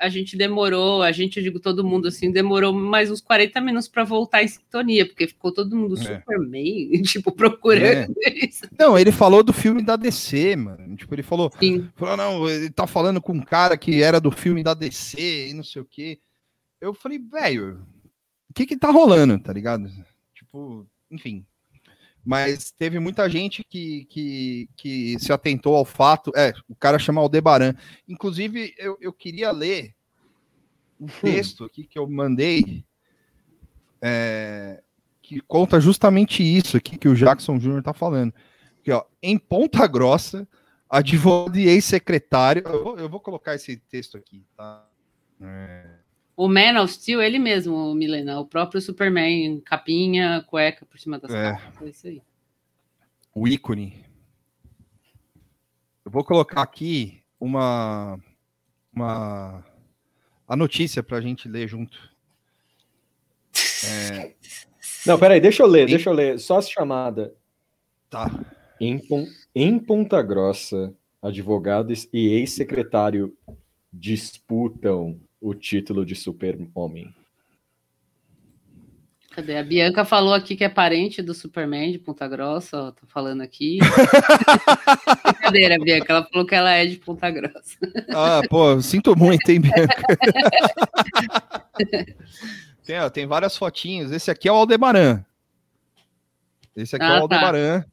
A gente demorou, a gente, eu digo todo mundo assim, demorou mais uns 40 minutos para voltar em sintonia, porque ficou todo mundo é. Superman, tipo, procurando é. isso. Não, ele falou do filme da DC, mano. Tipo, ele falou. Sim. Falou, não, ele tá falando com um cara que era do filme da DC e não sei o quê. Eu falei, velho, o que que tá rolando, tá ligado? Tipo, enfim. Mas teve muita gente que, que, que se atentou ao fato. É, o cara chama Aldebaran. Inclusive, eu, eu queria ler um texto aqui que eu mandei. É, que conta justamente isso aqui que o Jackson Jr. tá falando. Aqui, ó, em Ponta Grossa, advogado e ex-secretário. Eu, eu, vou colocar esse texto aqui, tá? É... O Man of Steel, ele mesmo, Milena, o próprio Superman, capinha, cueca por cima das é. capas, é isso aí. O ícone. Eu vou colocar aqui uma, uma a notícia para a gente ler junto. É... Não, peraí, deixa eu ler, deixa eu ler. Só a chamada. Tá. Em, em Ponta Grossa, advogados e ex-secretário disputam o título de super-homem. Cadê? A Bianca falou aqui que é parente do Superman de Ponta Grossa, ó, tô falando aqui. Brincadeira, Bianca, ela falou que ela é de Ponta Grossa. ah, pô, sinto muito, hein, Bianca? tem, ó, tem várias fotinhos. Esse aqui é o Aldebaran. Esse aqui ah, é o tá. Aldebaran. Tá.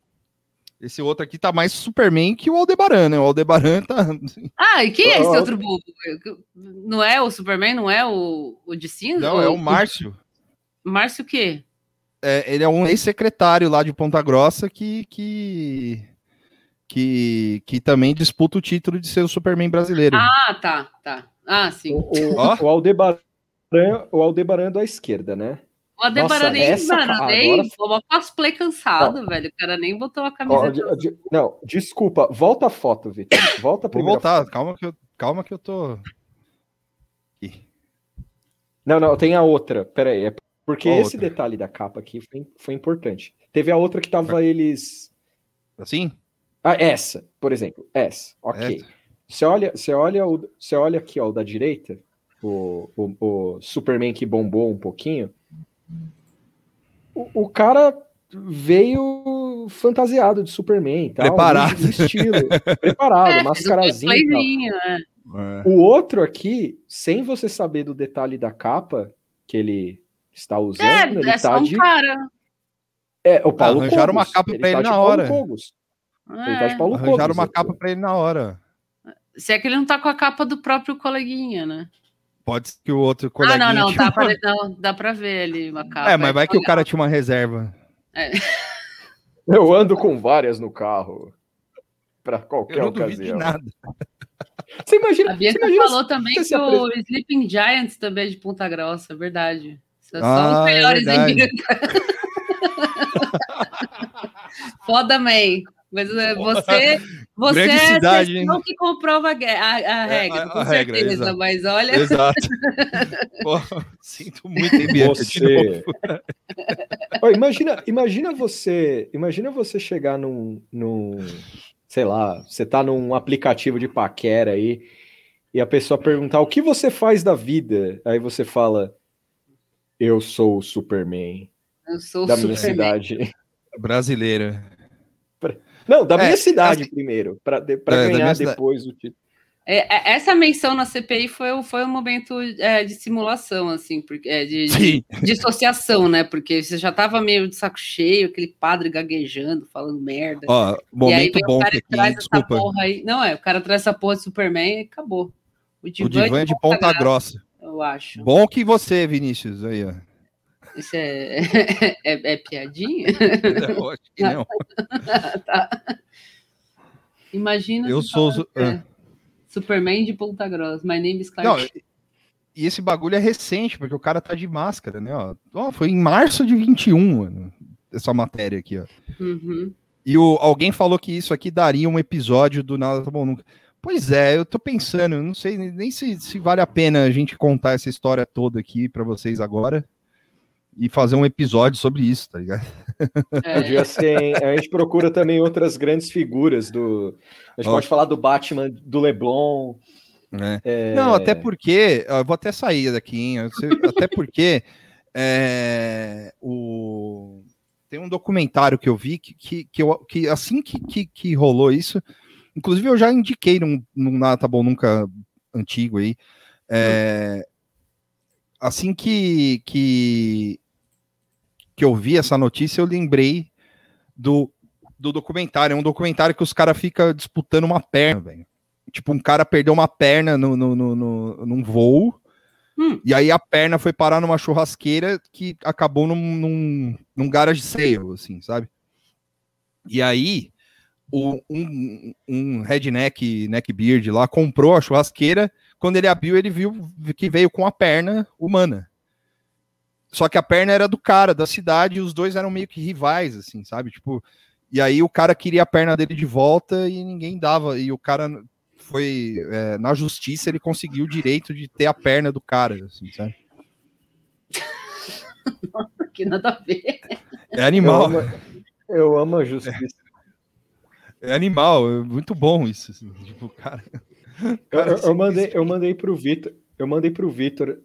Esse outro aqui tá mais Superman que o Aldebaran, né? O Aldebaran tá. Ah, e quem é esse outro bobo? Não é o Superman? Não é o, o de cinza? Não, é o Márcio. Márcio o quê? É, ele é um ex-secretário lá de Ponta Grossa que, que, que, que também disputa o título de ser o Superman brasileiro. Ah, tá, tá. Ah, sim. O, o, oh. o Aldebaran, o Aldebaran é da esquerda, né? O Aldebaran nem, essa, mano, nem agora... uma cosplay cansado, velho. O cara nem botou a camisa. de, não, desculpa. Volta a foto, Vitor. Volta a primeira Vou voltar. Foto. Calma que, eu, calma que eu tô... Não, não, tem a outra. Pera aí. É porque esse outra? detalhe da capa aqui foi, foi importante. Teve a outra que tava eles... Assim? Ah, essa, por exemplo. Essa. Ok. Essa. Você olha, você olha, o, você olha aqui, ó, o da direita, o, o, o Superman que bombou um pouquinho o, o cara veio fantasiado de Superman, tal, preparado, estilo, preparado, é, mascarazinho. Né? É. O outro aqui, sem você saber do detalhe da capa que ele está usando, é, ele é tá de cara. É, o Paulo Arranjaram Cogos. uma capa para ele, ele tá na hora. Cogos. É. Ele tá de Paulo Arranjaram Cogos, uma capa para ele na hora. Se é que ele não tá com a capa do próprio coleguinha, né? Pode ser que o outro coleguinha... Ah, não, não, dá, pra, não dá pra ver ali uma capa. É, mas vai que o cara tinha uma reserva. É. Eu ando com várias no carro. Pra qualquer Eu não ocasião. De nada. Você imagina. A Bianca imagina falou também que o Sleeping Giants também é de Ponta Grossa, verdade. São ah, os é melhores é em Foda, May. Mas é, você, você é a exceção que comprova a, a, a regra, é, a, com certeza, regra, mas olha. Exato. Pô, sinto muito em você... imagina, imagina você, imagina você chegar num, num, sei lá, você tá num aplicativo de paquera aí e a pessoa perguntar o que você faz da vida, aí você fala, eu sou o Superman. Eu sou da minha cidade brasileira. Não, da é, minha cidade assim, primeiro, para de, é, ganhar depois o título. É, é, essa menção na CPI foi, foi um momento é, de simulação, assim, porque, é, de, de, associação, né? Porque você já tava meio de saco cheio, aquele padre gaguejando, falando merda. Ó, momento bom que aqui, desculpa. Aí, não, é, o cara traz essa porra de Superman e acabou. O divã, o divã é de ponta, ponta grossa. Eu acho. Bom que você, Vinícius, aí, ó. Isso é, é, é piadinha? Eu acho que não. tá. Imagina. Eu sou. É, ah. Superman de Ponta Grossa. My name is Clark. Não, e esse bagulho é recente, porque o cara tá de máscara, né? Ó. Oh, foi em março de 21, mano, essa matéria aqui, ó. Uhum. E o, alguém falou que isso aqui daria um episódio do Nada Tá Bom Nunca. Pois é, eu tô pensando, não sei nem se, se vale a pena a gente contar essa história toda aqui para vocês agora e fazer um episódio sobre isso, tá ligado? É. Podia ser, a gente procura também outras grandes figuras do. A gente oh. pode falar do Batman, do Leblon. É. É... Não, até porque. Eu vou até sair daqui, hein? Até porque é, o, tem um documentário que eu vi que, que, que, eu, que assim que, que, que, rolou isso, inclusive eu já indiquei num, num Nada Tá Bom Nunca antigo aí. É, assim que, que, que eu vi essa notícia, eu lembrei do, do documentário. É um documentário que os caras ficam disputando uma perna, velho. Tipo, um cara perdeu uma perna no, no, no, no, num voo. Hum. E aí a perna foi parar numa churrasqueira que acabou num, num, num garage sale, assim, sabe? E aí o, um, um redneck, neckbeard lá, comprou a churrasqueira. Quando ele abriu, ele viu que veio com a perna humana. Só que a perna era do cara, da cidade, e os dois eram meio que rivais, assim, sabe? Tipo, e aí o cara queria a perna dele de volta e ninguém dava. E o cara foi é, na justiça, ele conseguiu o direito de ter a perna do cara, assim, sabe? Nossa, que nada a ver. É animal. Eu amo, eu amo a justiça. É, é animal, é muito bom isso. Assim, tipo, cara. cara eu, eu, mandei, eu mandei pro Vitor. Eu mandei pro Vitor.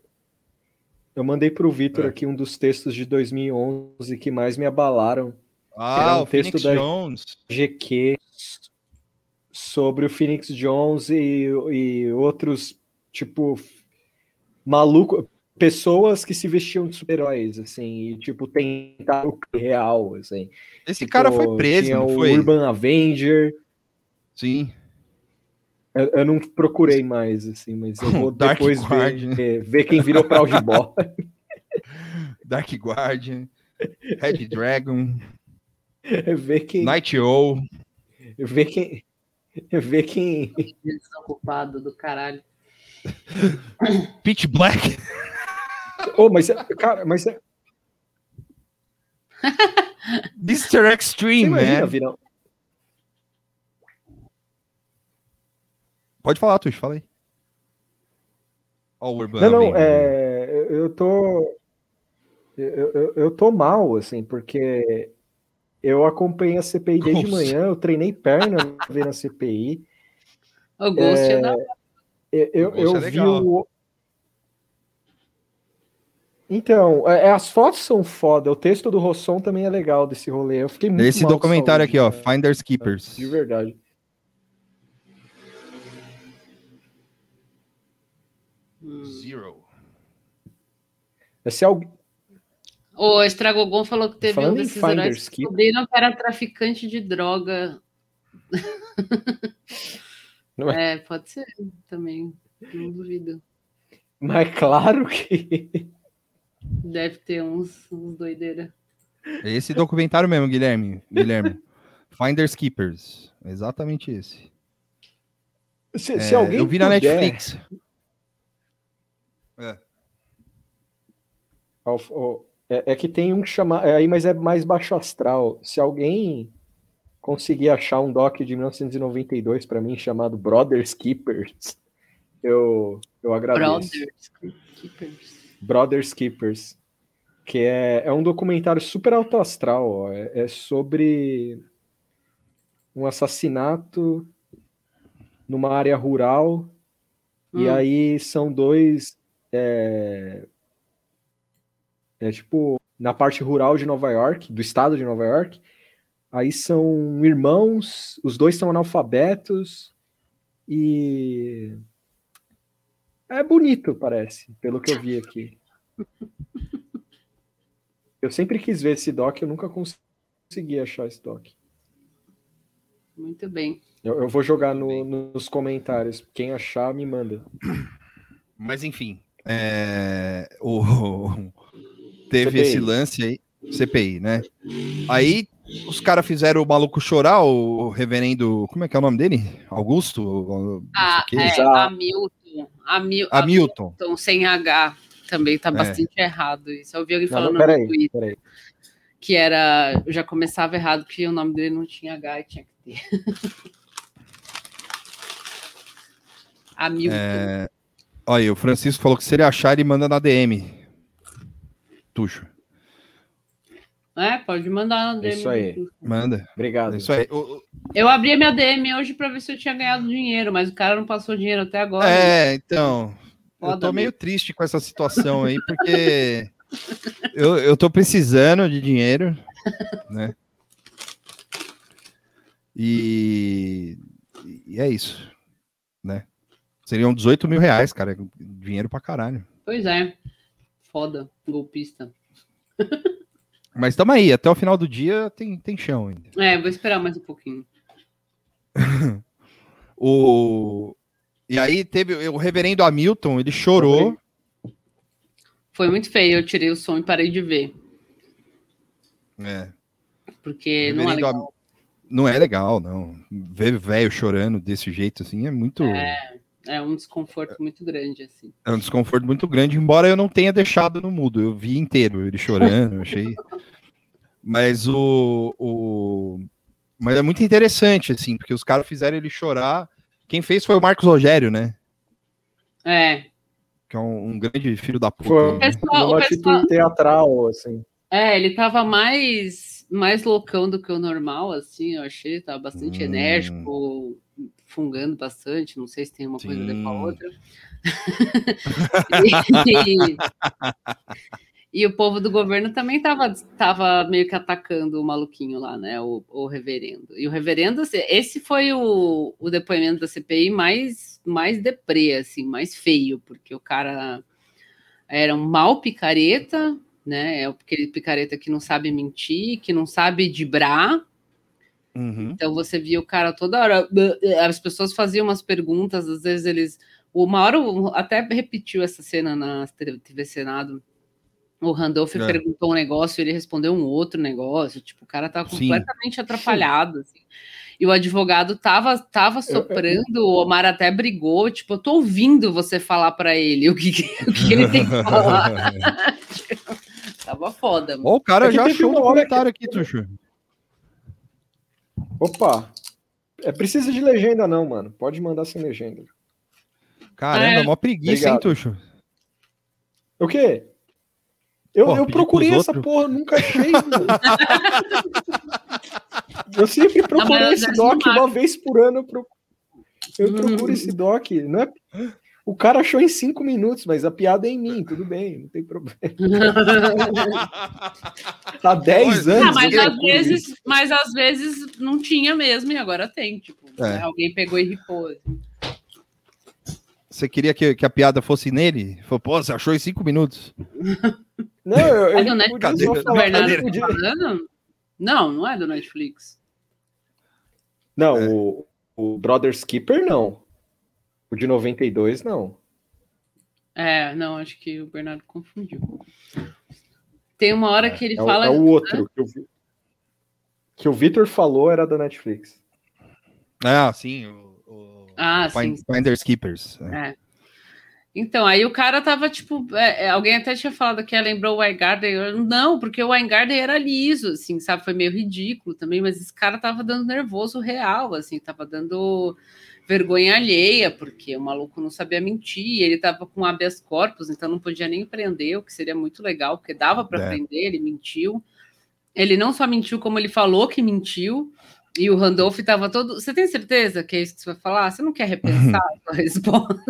Eu mandei pro Vitor é. aqui um dos textos de 2011 que mais me abalaram. Ah, um o texto Phoenix da Jones. GQ sobre o Phoenix Jones e, e outros, tipo, maluco, pessoas que se vestiam de super-heróis, assim, e, tipo, tentar o real, assim. Esse tipo, cara foi preso, tinha não o foi? Urban Avenger. Sim. Eu, eu, não procurei mais, assim, mas eu vou Dark depois Guardian. ver, ver quem virou pra Algibó. Dark Guardian, Red Dragon, ver quem... Night Owl. Ver quem... Ver quem. Desocupado do caralho. Pitch Black. Oh, mas, cara, mas. Mr. Extreme, man. Virar... Pode falar, Tuxo, fala aí. Ó, o Urban Não, não, é, eu tô. Eu, eu, eu tô mal, assim, porque eu acompanhei a CPI desde Nossa. manhã, eu treinei perna vendo a CPI. O Ghost é, da Eu, eu, Ghost eu é vi legal. o. Então, é, as fotos são foda, o texto do Rosson também é legal desse rolê. Eu fiquei muito Esse documentário saúde, aqui, ó, cara, Finders Keepers. De verdade. Zero. Se alguém. O Estragogon falou que teve Falando um desses heróis que descobriram que era traficante de droga. Não É, pode ser também. Não duvido. Mas claro que. Deve ter uns, uns doideira. Esse documentário mesmo, Guilherme. Guilherme. Finders Keepers. Exatamente esse. Se, se É, alguém eu vi na puder- Netflix. É. É, é que tem um que chama. é aí, mas é mais baixo astral. Se alguém conseguir achar um doc de 1992 para mim chamado Brothers Keepers, eu, eu agradeço. Brothers Keepers. Brothers Keepers, que é, é um documentário super alto astral. ó, É, é sobre um assassinato numa área rural. E Hum. aí são dois. É, é tipo na parte rural de Nova York, do estado de Nova York. Aí são irmãos, os dois são analfabetos e é bonito, parece, pelo que eu vi aqui. Eu sempre quis ver esse doc, eu nunca cons- consegui achar esse doc. Muito bem. Eu, eu vou jogar no- nos comentários. Quem achar, me manda. Mas enfim, é, o, teve CPI. esse lance aí, CPI, né? Aí os caras fizeram o maluco chorar, o reverendo, como é que é o nome dele? Augusto? Ah, é, Exato. Hamilton. Hamil- Hamilton. Hamilton, sem H. Também tá É. bastante errado isso. Eu ouvi alguém falando não, no peraí, Twitter peraí. que era. Já começava errado, que o nome dele não tinha H e tinha que ter. Hamilton. É, olha, o Francisco falou que se ele achar, ele manda na DM. Tuxo, É, pode mandar na DM. Isso aí. manda. Obrigado. É isso aí. O- o- Eu abri a minha DM hoje pra ver se eu tinha ganhado dinheiro, mas o cara não passou dinheiro até agora. É, então. Eu Foda tô meio triste com essa situação aí, porque eu, eu tô precisando de dinheiro, né? E, e é isso, né? Seriam 18 mil reais, cara. Dinheiro pra caralho. Pois é. foda, golpista. Mas estamos aí, até o final do dia tem, tem chão ainda. É, vou esperar mais um pouquinho. o... E aí teve o reverendo Hamilton, ele chorou. Foi muito feio, eu tirei o som e parei de ver. É. Porque não é legal. Não é legal, não. Ver velho chorando desse jeito assim é muito. É, é um desconforto muito grande, assim. É um desconforto muito grande, embora eu não tenha deixado no mudo. Eu vi inteiro ele chorando, eu achei. Mas o, o. Mas é muito interessante, assim, porque os caras fizeram ele chorar. Quem fez foi o Marcos Rogério, né? É. Que é um, um grande filho da puta. Foi né? uma atitude teatral, assim. É, ele tava mais, mais loucão do que o normal, assim, eu achei. Tava bastante hum. enérgico, fungando bastante. Não sei se tem uma Sim. coisa a ver com a outra. e, e, o povo do governo também tava, tava meio que atacando o maluquinho lá, né? O, o reverendo. E o reverendo, assim, esse foi o, o depoimento da CPI mais, mais deprê, assim, mais feio, porque o cara era um mal picareta, né? É aquele picareta que não sabe mentir, que não sabe dibrar. Uhum. Então você via o cara toda hora. As pessoas faziam umas perguntas, às vezes eles. O Mauro até repetiu essa cena na TV Senado. O Randolph é. perguntou um negócio, ele respondeu um outro negócio. Tipo, o cara tava completamente Sim. atrapalhado. Assim. E o advogado tava, tava soprando, o Omar até brigou, tipo, eu tô ouvindo você falar para ele o que, o que ele tem que falar. Tava foda. Mano. o cara é já achou um comentário aqui, Tuxo. Opa! É preciso de legenda, não, mano. Pode mandar sem legenda. Caramba, é. mó preguiça, Obrigado. hein, Tuxo? O quê? Eu, eu procurei essa outro. porra, nunca achei. eu sempre procurei esse doc uma vez por ano. Eu procuro, eu procuro esse doc. Não é... O cara achou em cinco minutos, mas a piada é em mim, tudo bem, não tem problema. Há dez anos. Ah, mas, às vezes, mas às vezes não tinha mesmo e agora tem. Tipo, é. né? alguém pegou e ripou. Assim. Você queria que, que, a piada fosse nele? Falou, pô, você achou em cinco minutos. Não, eu, eu é do Netflix. Falar, Não, não é do Netflix. Não, é. o, o Brother Skipper não. O de 92, não. É, não, acho que o Bernardo confundiu. Tem uma hora é, que ele é, fala. É o outro que, eu, que o Vitor falou era da Netflix. Ah, sim. O, o ah, Find, sim. Finders Keepers. É. é. Então, aí o cara tava tipo. É, é alguém até tinha falado que lembrou o Weingarten. Não, porque o Weingarten era liso, assim, sabe? Foi meio ridículo também, mas esse cara tava dando nervoso real, assim, tava dando vergonha alheia, porque o maluco não sabia mentir, ele estava com habeas corpus, então não podia nem prender, o que seria muito legal, porque dava para é. prender, ele mentiu. Ele não só mentiu, como ele falou que mentiu, e o Randolph estava todo. Você tem certeza que é isso que você vai falar? Você não quer repensar a sua resposta?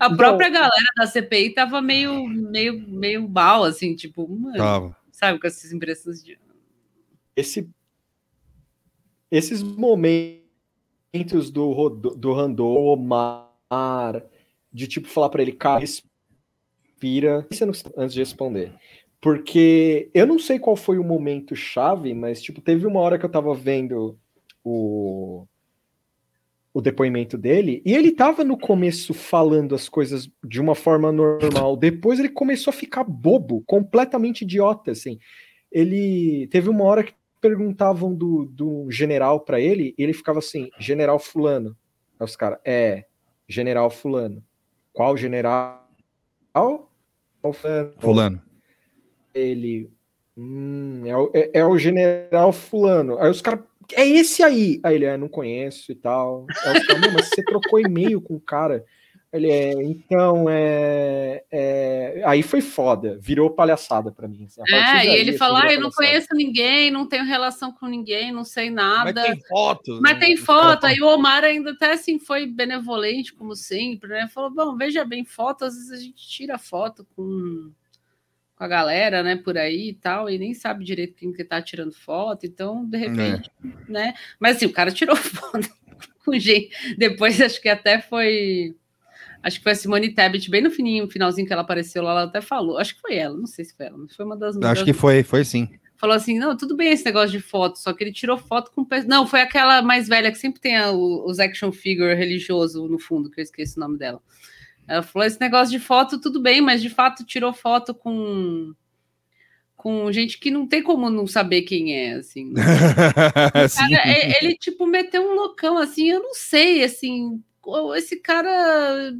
a própria então, galera da CPI estava meio, meio, meio mal, assim, tipo, mano, tava. sabe, com essas impressões de. Esse, esses momentos momentos do, do Randô, Omar, de tipo falar para ele, cara, respira, antes de responder. Porque eu não sei qual foi o momento chave, mas tipo, teve uma hora que eu tava vendo o, o depoimento dele, e ele tava no começo falando as coisas de uma forma normal, depois ele começou a ficar bobo, completamente idiota, assim. Ele teve uma hora que perguntavam do, do general para ele, e ele ficava assim, general fulano. Aí os caras, é, general fulano. Qual general? Fulano. fulano. Ele, hum, é, o, é, é, o general fulano. Aí os caras, é esse aí. Aí ele, é, não conheço e tal. Aí os caras, mas você trocou e-mail com o cara. Ele é, então, é, é, Aí foi foda, virou palhaçada para mim. Assim, é, e ele falou: ah, eu não conheço ninguém, não tenho relação com ninguém, não sei nada. Mas tem foto. Mas né? tem foto. Aí o Omar ainda até assim foi benevolente, como sempre, né? Falou: bom, veja bem, foto, às vezes a gente tira foto com, com a galera, né, por aí e tal, e nem sabe direito quem que tá tirando foto, então, de repente, é. né? Mas assim, o cara tirou foto com gente. Depois acho que até foi Acho que foi a Simone Tebet, bem no fininho, finalzinho que ela apareceu lá, ela até falou. Acho que foi ela, não sei se foi ela, mas foi uma das. Acho das... que foi, foi sim. Falou assim: não, tudo bem esse negócio de foto, só que ele tirou foto com. Não, foi aquela mais velha que sempre tem a, os action figure religioso no fundo, que eu esqueci o nome dela. Ela falou: esse negócio de foto, tudo bem, mas de fato tirou foto com com gente que não tem como não saber quem é, assim. cara, é, ele, tipo, meteu um loucão, assim, eu não sei, assim, esse cara,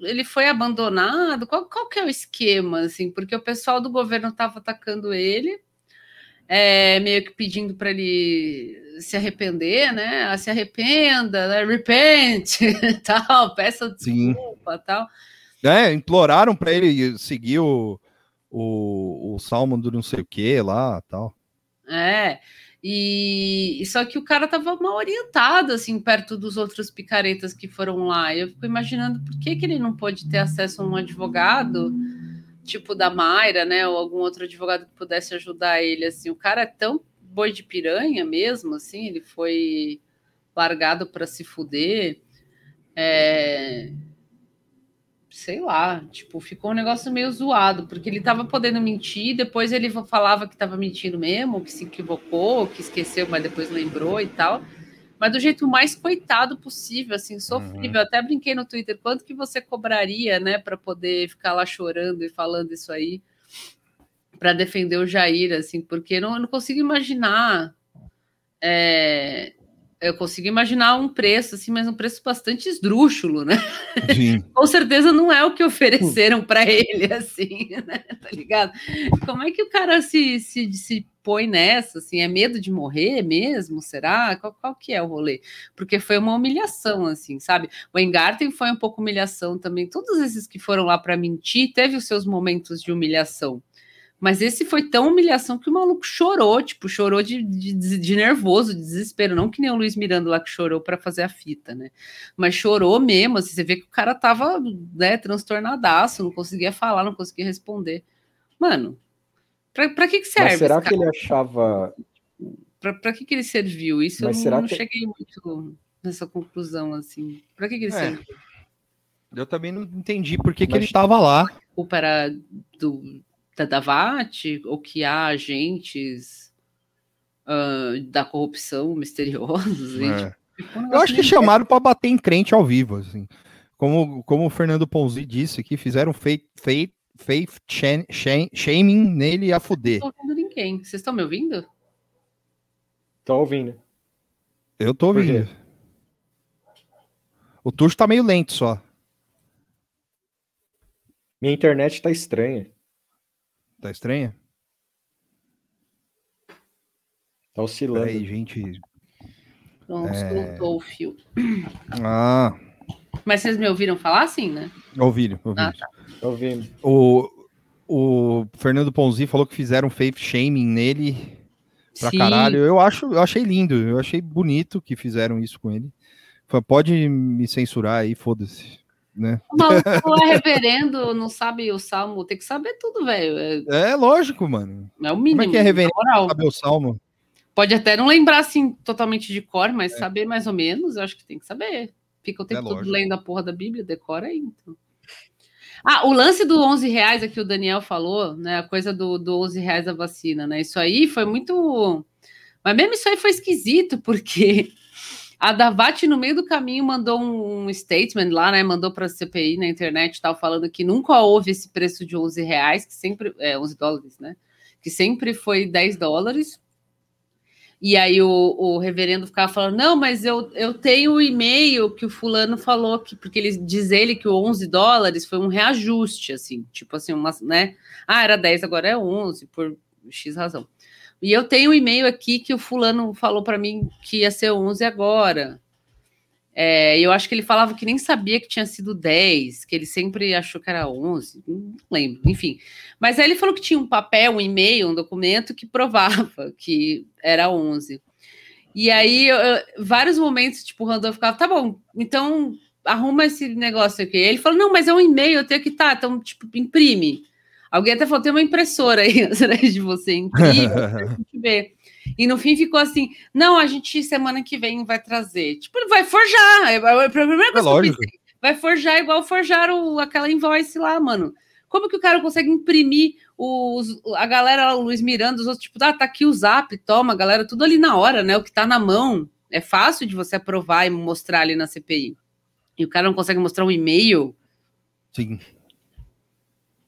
ele foi abandonado? Qual, qual que é o esquema, assim? Porque o pessoal do governo estava atacando ele, é, meio que pedindo para ele se arrepender, né? Ah, se arrependa, né? repent, tal, peça desculpa, Sim. tal. É, imploraram para ele seguir o o, o salmo do não sei o que lá tal. É, e, só que o cara tava mal orientado, assim, perto dos outros picaretas que foram lá. Eu fico imaginando por que, que ele não pode ter acesso a um advogado, tipo da Mayra, né? Ou algum outro advogado que pudesse ajudar ele, assim. O cara é tão boi de piranha mesmo, assim, ele foi largado para se fuder. É, sei lá, tipo, ficou um negócio meio zoado, porque ele tava podendo mentir, depois ele falava que tava mentindo mesmo, que se equivocou, que esqueceu, mas depois lembrou e tal. Mas do jeito mais coitado possível, assim, sofrível. Uhum. Até brinquei no Twitter, quanto que você cobraria, né, para poder ficar lá chorando e falando isso aí, para defender o Jair, assim, porque não, eu não consigo imaginar é, eu consigo imaginar um preço, assim, mas um preço bastante esdrúxulo, né? Sim. Com certeza não é o que ofereceram para ele, assim, né? Tá ligado? Como é que o cara se, se, se põe nessa, assim? É medo de morrer mesmo? Será? Qual, qual que é o rolê? Porque foi uma humilhação, assim, sabe? O Engarten foi um pouco humilhação também. Todos esses que foram lá para mentir, teve os seus momentos de humilhação. Mas esse foi tão humilhação que o maluco chorou, tipo, chorou de, de, de nervoso, de desespero, não que nem o Luiz Miranda lá que chorou para fazer a fita, né? Mas chorou mesmo, assim, você vê que o cara tava, né, transtornadaço, não conseguia falar, não conseguia responder. Mano, pra, pra que que serve? Mas será que ele achava... Pra, pra que que ele serviu? Isso Mas eu não, não que... cheguei muito nessa conclusão, assim. Pra que que ele é. serviu? Eu também não entendi por que, Mas... que ele estava lá. A culpa era do, da VAT, ou que há agentes uh, da corrupção misteriosos. É. Tipo, um Eu acho que chamaram para bater em crente ao vivo, assim. Como, como o Fernando Ponzi disse aqui, fizeram faith, faith, faith shaming nele a fuder. Não ouvindo ninguém. Vocês estão me ouvindo? Tô ouvindo. Eu tô ouvindo. O Tuxo tá meio lento só. Minha internet tá estranha. Tá estranha? Tá oscilando. Aí, gente. Pronto, é... o fio. Ah. Mas vocês me ouviram falar assim, né? Ouviram, ouviram. Ah, tá. Ouvindo. O, o Fernando Ponzi falou que fizeram faith shaming nele pra Sim. caralho. Eu, acho, eu achei lindo, eu achei bonito que fizeram isso com ele. Pode me censurar aí, foda-se né? O maluco é reverendo, não sabe o salmo, tem que saber tudo, velho. É... é, lógico, mano. É o mínimo. Como é que é reverendo saber o salmo? Pode até não lembrar assim totalmente de cor, mas é. saber mais ou menos, eu acho que tem que saber. Fica o tempo é todo lógico. lendo a porra da Bíblia, decora aí, então. Ah, o lance do 11 reais aqui o Daniel falou, né? A coisa do, do 11 reais da vacina, né? Isso aí foi muito. Mas mesmo isso aí foi esquisito, porque a Davat, no meio do caminho, mandou um statement lá, né? Mandou para a CPI na internet tal, falando que nunca houve esse preço de 11 reais, que sempre. É, 11 dólares, né? Que sempre foi 10 dólares. E aí o, o reverendo ficava falando: não, mas eu, eu tenho o e-mail que o fulano falou que, porque ele diz ele que o 11 dólares foi um reajuste, assim, tipo assim, uma, né? Ah, era 10, agora é 11, por X razão. E eu tenho um e-mail aqui que o fulano falou para mim que ia ser 11 agora. É, eu acho que ele falava que nem sabia que tinha sido 10, que ele sempre achou que era 11, não lembro, enfim. Mas aí ele falou que tinha um papel, um e-mail, um documento que provava que era 11. E aí, eu, vários momentos, tipo, o Randolph ficava, tá bom, então arruma esse negócio aqui. Ele falou, não, mas é um e-mail, eu tenho que estar, tá, então, tipo, imprime. Alguém até falou: tem uma impressora aí atrás de você, incrível, a gente vê. E no fim ficou assim: não, a gente semana que vem vai trazer. Tipo, ele vai forjar. É, é a primeira é coisa é que eu pensei, Vai forjar igual forjaram aquela invoice lá, mano. Como que o cara consegue imprimir os, a galera, o Luiz Miranda, os outros, tipo, ah, tá aqui o zap, toma, galera, tudo ali na hora, né? O que tá na mão. É fácil de você aprovar e mostrar ali na CPI. E o cara não consegue mostrar um e-mail. Sim.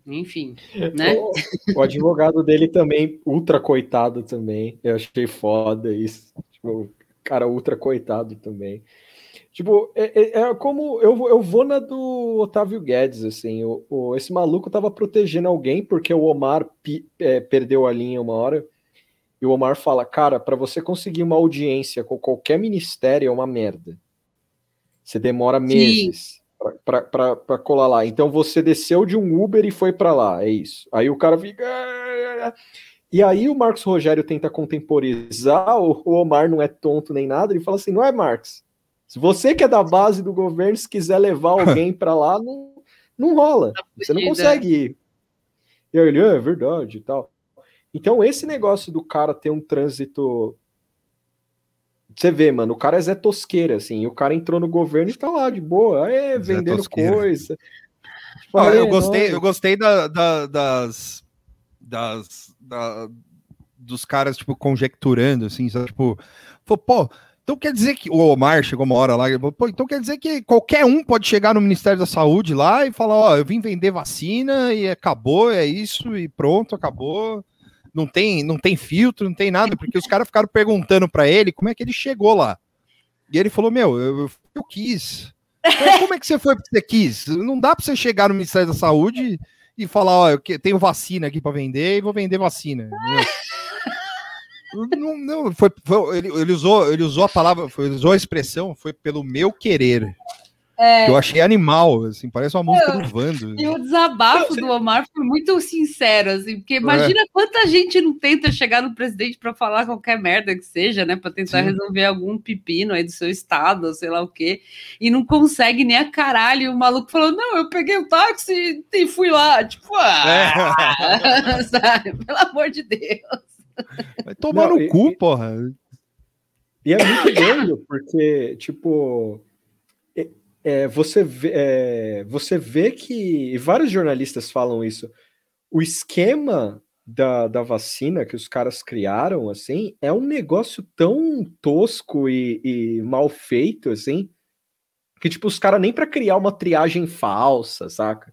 Enfim, né? O, o, advogado dele também, ultra coitado também. Eu achei foda isso. Tipo, cara ultra coitado também. Tipo, é, é, é, como eu, eu vou na do Otávio Guedes, assim. O, o esse maluco tava protegendo alguém porque o Omar pi, é, perdeu a linha uma hora. E o Omar fala: Cara, para você conseguir uma audiência com qualquer ministério é uma merda. Você demora meses para colar lá. Então você desceu de um Uber e foi para lá, é isso. Aí o cara fica. E aí o Marcos Rogério tenta contemporizar, o Omar não é tonto nem nada, ele fala assim: não é, Marcos? Se você que é da base do governo, se quiser levar alguém para lá, não, não rola. Tá você não consegue ir. E aí ele, é, é verdade e tal. Então, esse negócio do cara ter um trânsito. Você vê, mano, o cara é Zé Tosqueira, assim, o cara entrou no governo e tá lá de boa, é, vendendo coisa. Tipo, eu gostei, eu gostei da, da, das, das da, dos caras, tipo, conjecturando, assim, sabe? Tipo, pô, então quer dizer que o Omar chegou uma hora lá, pô, então quer dizer que qualquer um pode chegar no Ministério da Saúde lá e falar, ó, eu vim vender vacina e acabou, é isso e pronto, acabou. Não tem, não tem filtro, não tem nada, porque os caras ficaram perguntando para ele como é que ele chegou lá. E ele falou: "Meu, eu, eu quis". Como é que você foi porque você quis? Não dá para você chegar no Ministério da Saúde e falar, ó, eu tenho vacina aqui para vender e vou vender vacina. Não, não foi, foi, ele, ele, usou, ele usou a palavra, foi, usou a expressão, foi pelo meu querer. É, eu achei animal, assim, parece uma música eu, do Vando. E o desabafo do Omar foi muito sincero, assim, porque imagina é. quanta gente não tenta chegar no presidente para falar qualquer merda que seja, né, para tentar Sim. resolver algum pepino aí do seu estado, sei lá o quê, e não consegue nem a caralho. E o maluco falou: Não, eu peguei o táxi e fui lá, tipo, ah, é. sabe, pelo amor de Deus. Vai tomar Não, no e, cu, porra. E é muito doido, porque, tipo, é, você, vê, é, você vê que, e vários jornalistas falam isso, o esquema da, da vacina que os caras criaram, assim, é um negócio tão tosco e, e mal feito, assim, que, tipo, os caras nem para criar uma triagem falsa, saca?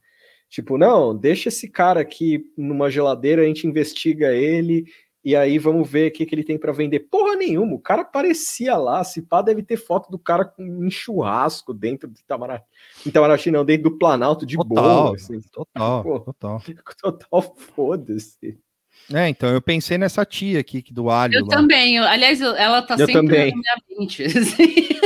Tipo, não, deixa esse cara aqui numa geladeira, a gente investiga ele e aí vamos ver o que, que ele tem para vender. Porra nenhuma, o cara aparecia lá, se pá, deve ter foto do cara com um churrasco dentro do Itamaraty. Itamaraty não, dentro do Planalto de total, boa. Assim. Total, Pô, total. Total foda-se. É, então eu pensei nessa tia aqui do alho. Eu lá. também, eu, aliás, ela tá eu sempre também. na minha mente. Assim.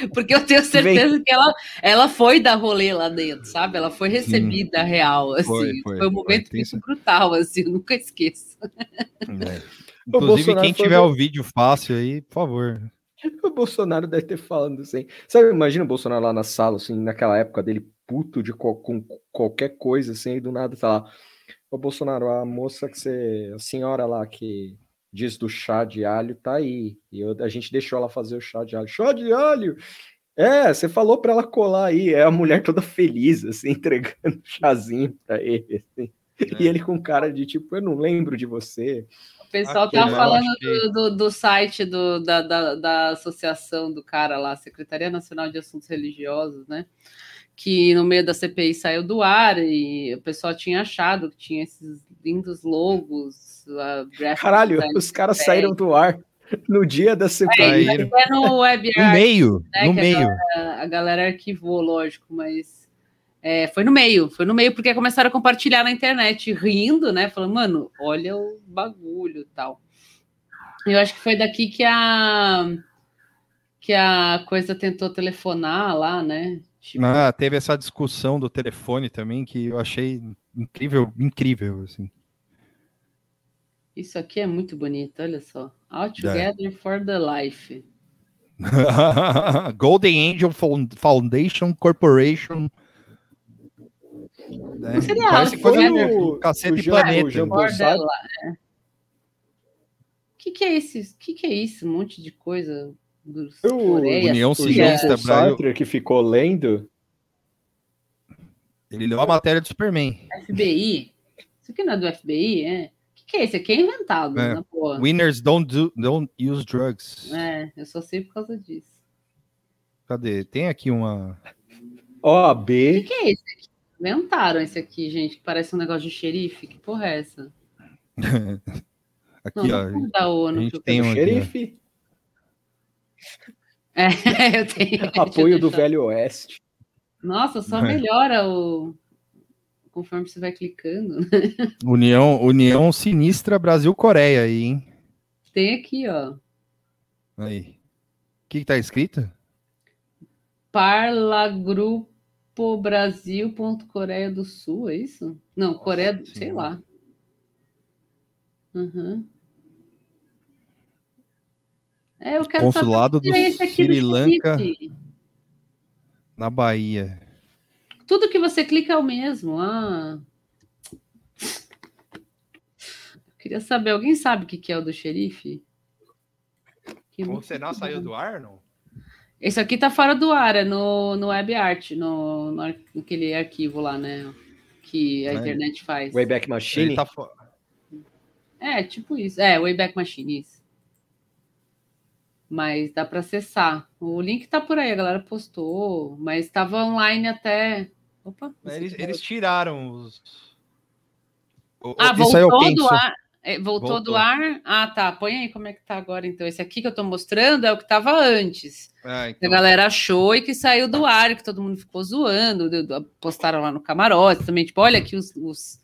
Porque eu tenho certeza Vem. que ela, ela foi dar rolê lá dentro, sabe? Ela foi recebida Sim. real, assim. Foi, foi, foi um momento foi, muito brutal, assim, eu nunca esqueço. É. Inclusive, quem tiver o vídeo fácil aí, por favor. O Bolsonaro deve ter falando assim. Sabe, imagina o Bolsonaro lá na sala, assim, naquela época dele, puto de co com qualquer coisa, assim, e do nada tá lá. Ô, Bolsonaro, a moça que você. A senhora lá que diz do chá de alho, tá aí. E eu, a gente deixou ela fazer o chá de alho. Chá de alho! É, você falou para ela colar aí. É a mulher toda feliz, assim, entregando chazinho para ele. Assim. É. E ele com cara de tipo, eu não lembro de você. O pessoal Aqui, tá falando do, do, do, site do, da, da, da associação do cara lá, Secretaria Nacional de Assuntos Religiosos, né? Que no meio da CPI saiu do ar e o pessoal tinha achado que tinha esses lindos logos Caralho, os caras saíram do ar no dia da CPI. É, é no web no meio, né, no meio. A galera, a galera, arquivou, lógico, mas é, foi no meio, foi no meio porque começaram a compartilhar na internet, rindo, né? Falando, mano, olha o bagulho tal. Eu acho que foi daqui que a que a coisa tentou telefonar lá, né? Ah, teve essa discussão do telefone também que eu achei incrível, incrível, assim. Isso aqui é muito bonito, olha só. All Together é. for the Life. Golden Angel Foundation Corporation. É, seria parece que foi o, Cacete o Planeta. O é. que, que é esse? que, que é isso? Um monte de coisa. Dos o Coreia, União Sinistra, Sartre que ficou lendo Ele leu a matéria do Superman. FBI? Isso aqui não é do FBI, é? O que, que é esse aqui? É inventado, É. Winners don't, do, don't use drugs. É, eu só sei por causa disso. Cadê? Tem aqui uma. O OAB. que, que é esse aqui? Inventaram esse aqui, gente, que parece um negócio de xerife. Que porra é essa? Não, Aqui, não ó. é da ONU. a gente que eu tem um aqui. Xerife. É, eu tenho. Apoio do. Velho Oeste. Nossa, só É. melhora o. Conforme você vai clicando. União, União Sinistra Brasil-Coreia aí, hein? Tem aqui, ó. Aí. O que, que tá escrito? Coreia do Sul, é isso? Não, Coreia do. Sei lá. Uhum. É, eu quero saber Consulado o que do é esse aqui Sri do Lanka na Bahia. Tudo que você clica é o mesmo. Ah. Eu queria saber, alguém sabe o que é o do xerife? Que O bom. saiu do ar, não? Esse aqui tá fora do ar, é no, no WebArt, no, no ar- naquele arquivo lá, né? Que a É. internet faz. Wayback Machine. Ele tá fo- É, tipo isso. É, Wayback Machine, isso. Mas dá para acessar. O link tá por aí, a galera postou, mas estava online até. Opa! Eles, eles tiraram os. O- Ah, é o voltou do ar. É, voltou, Voltou. do ar. Ah, tá. Põe aí como é que tá agora, então. Esse aqui que eu tô mostrando é o que tava antes. Ah, então. a galera achou e que saiu do ar, que todo mundo ficou zoando. do- do- Postaram lá no camarote também. Tipo, olha aqui os, os,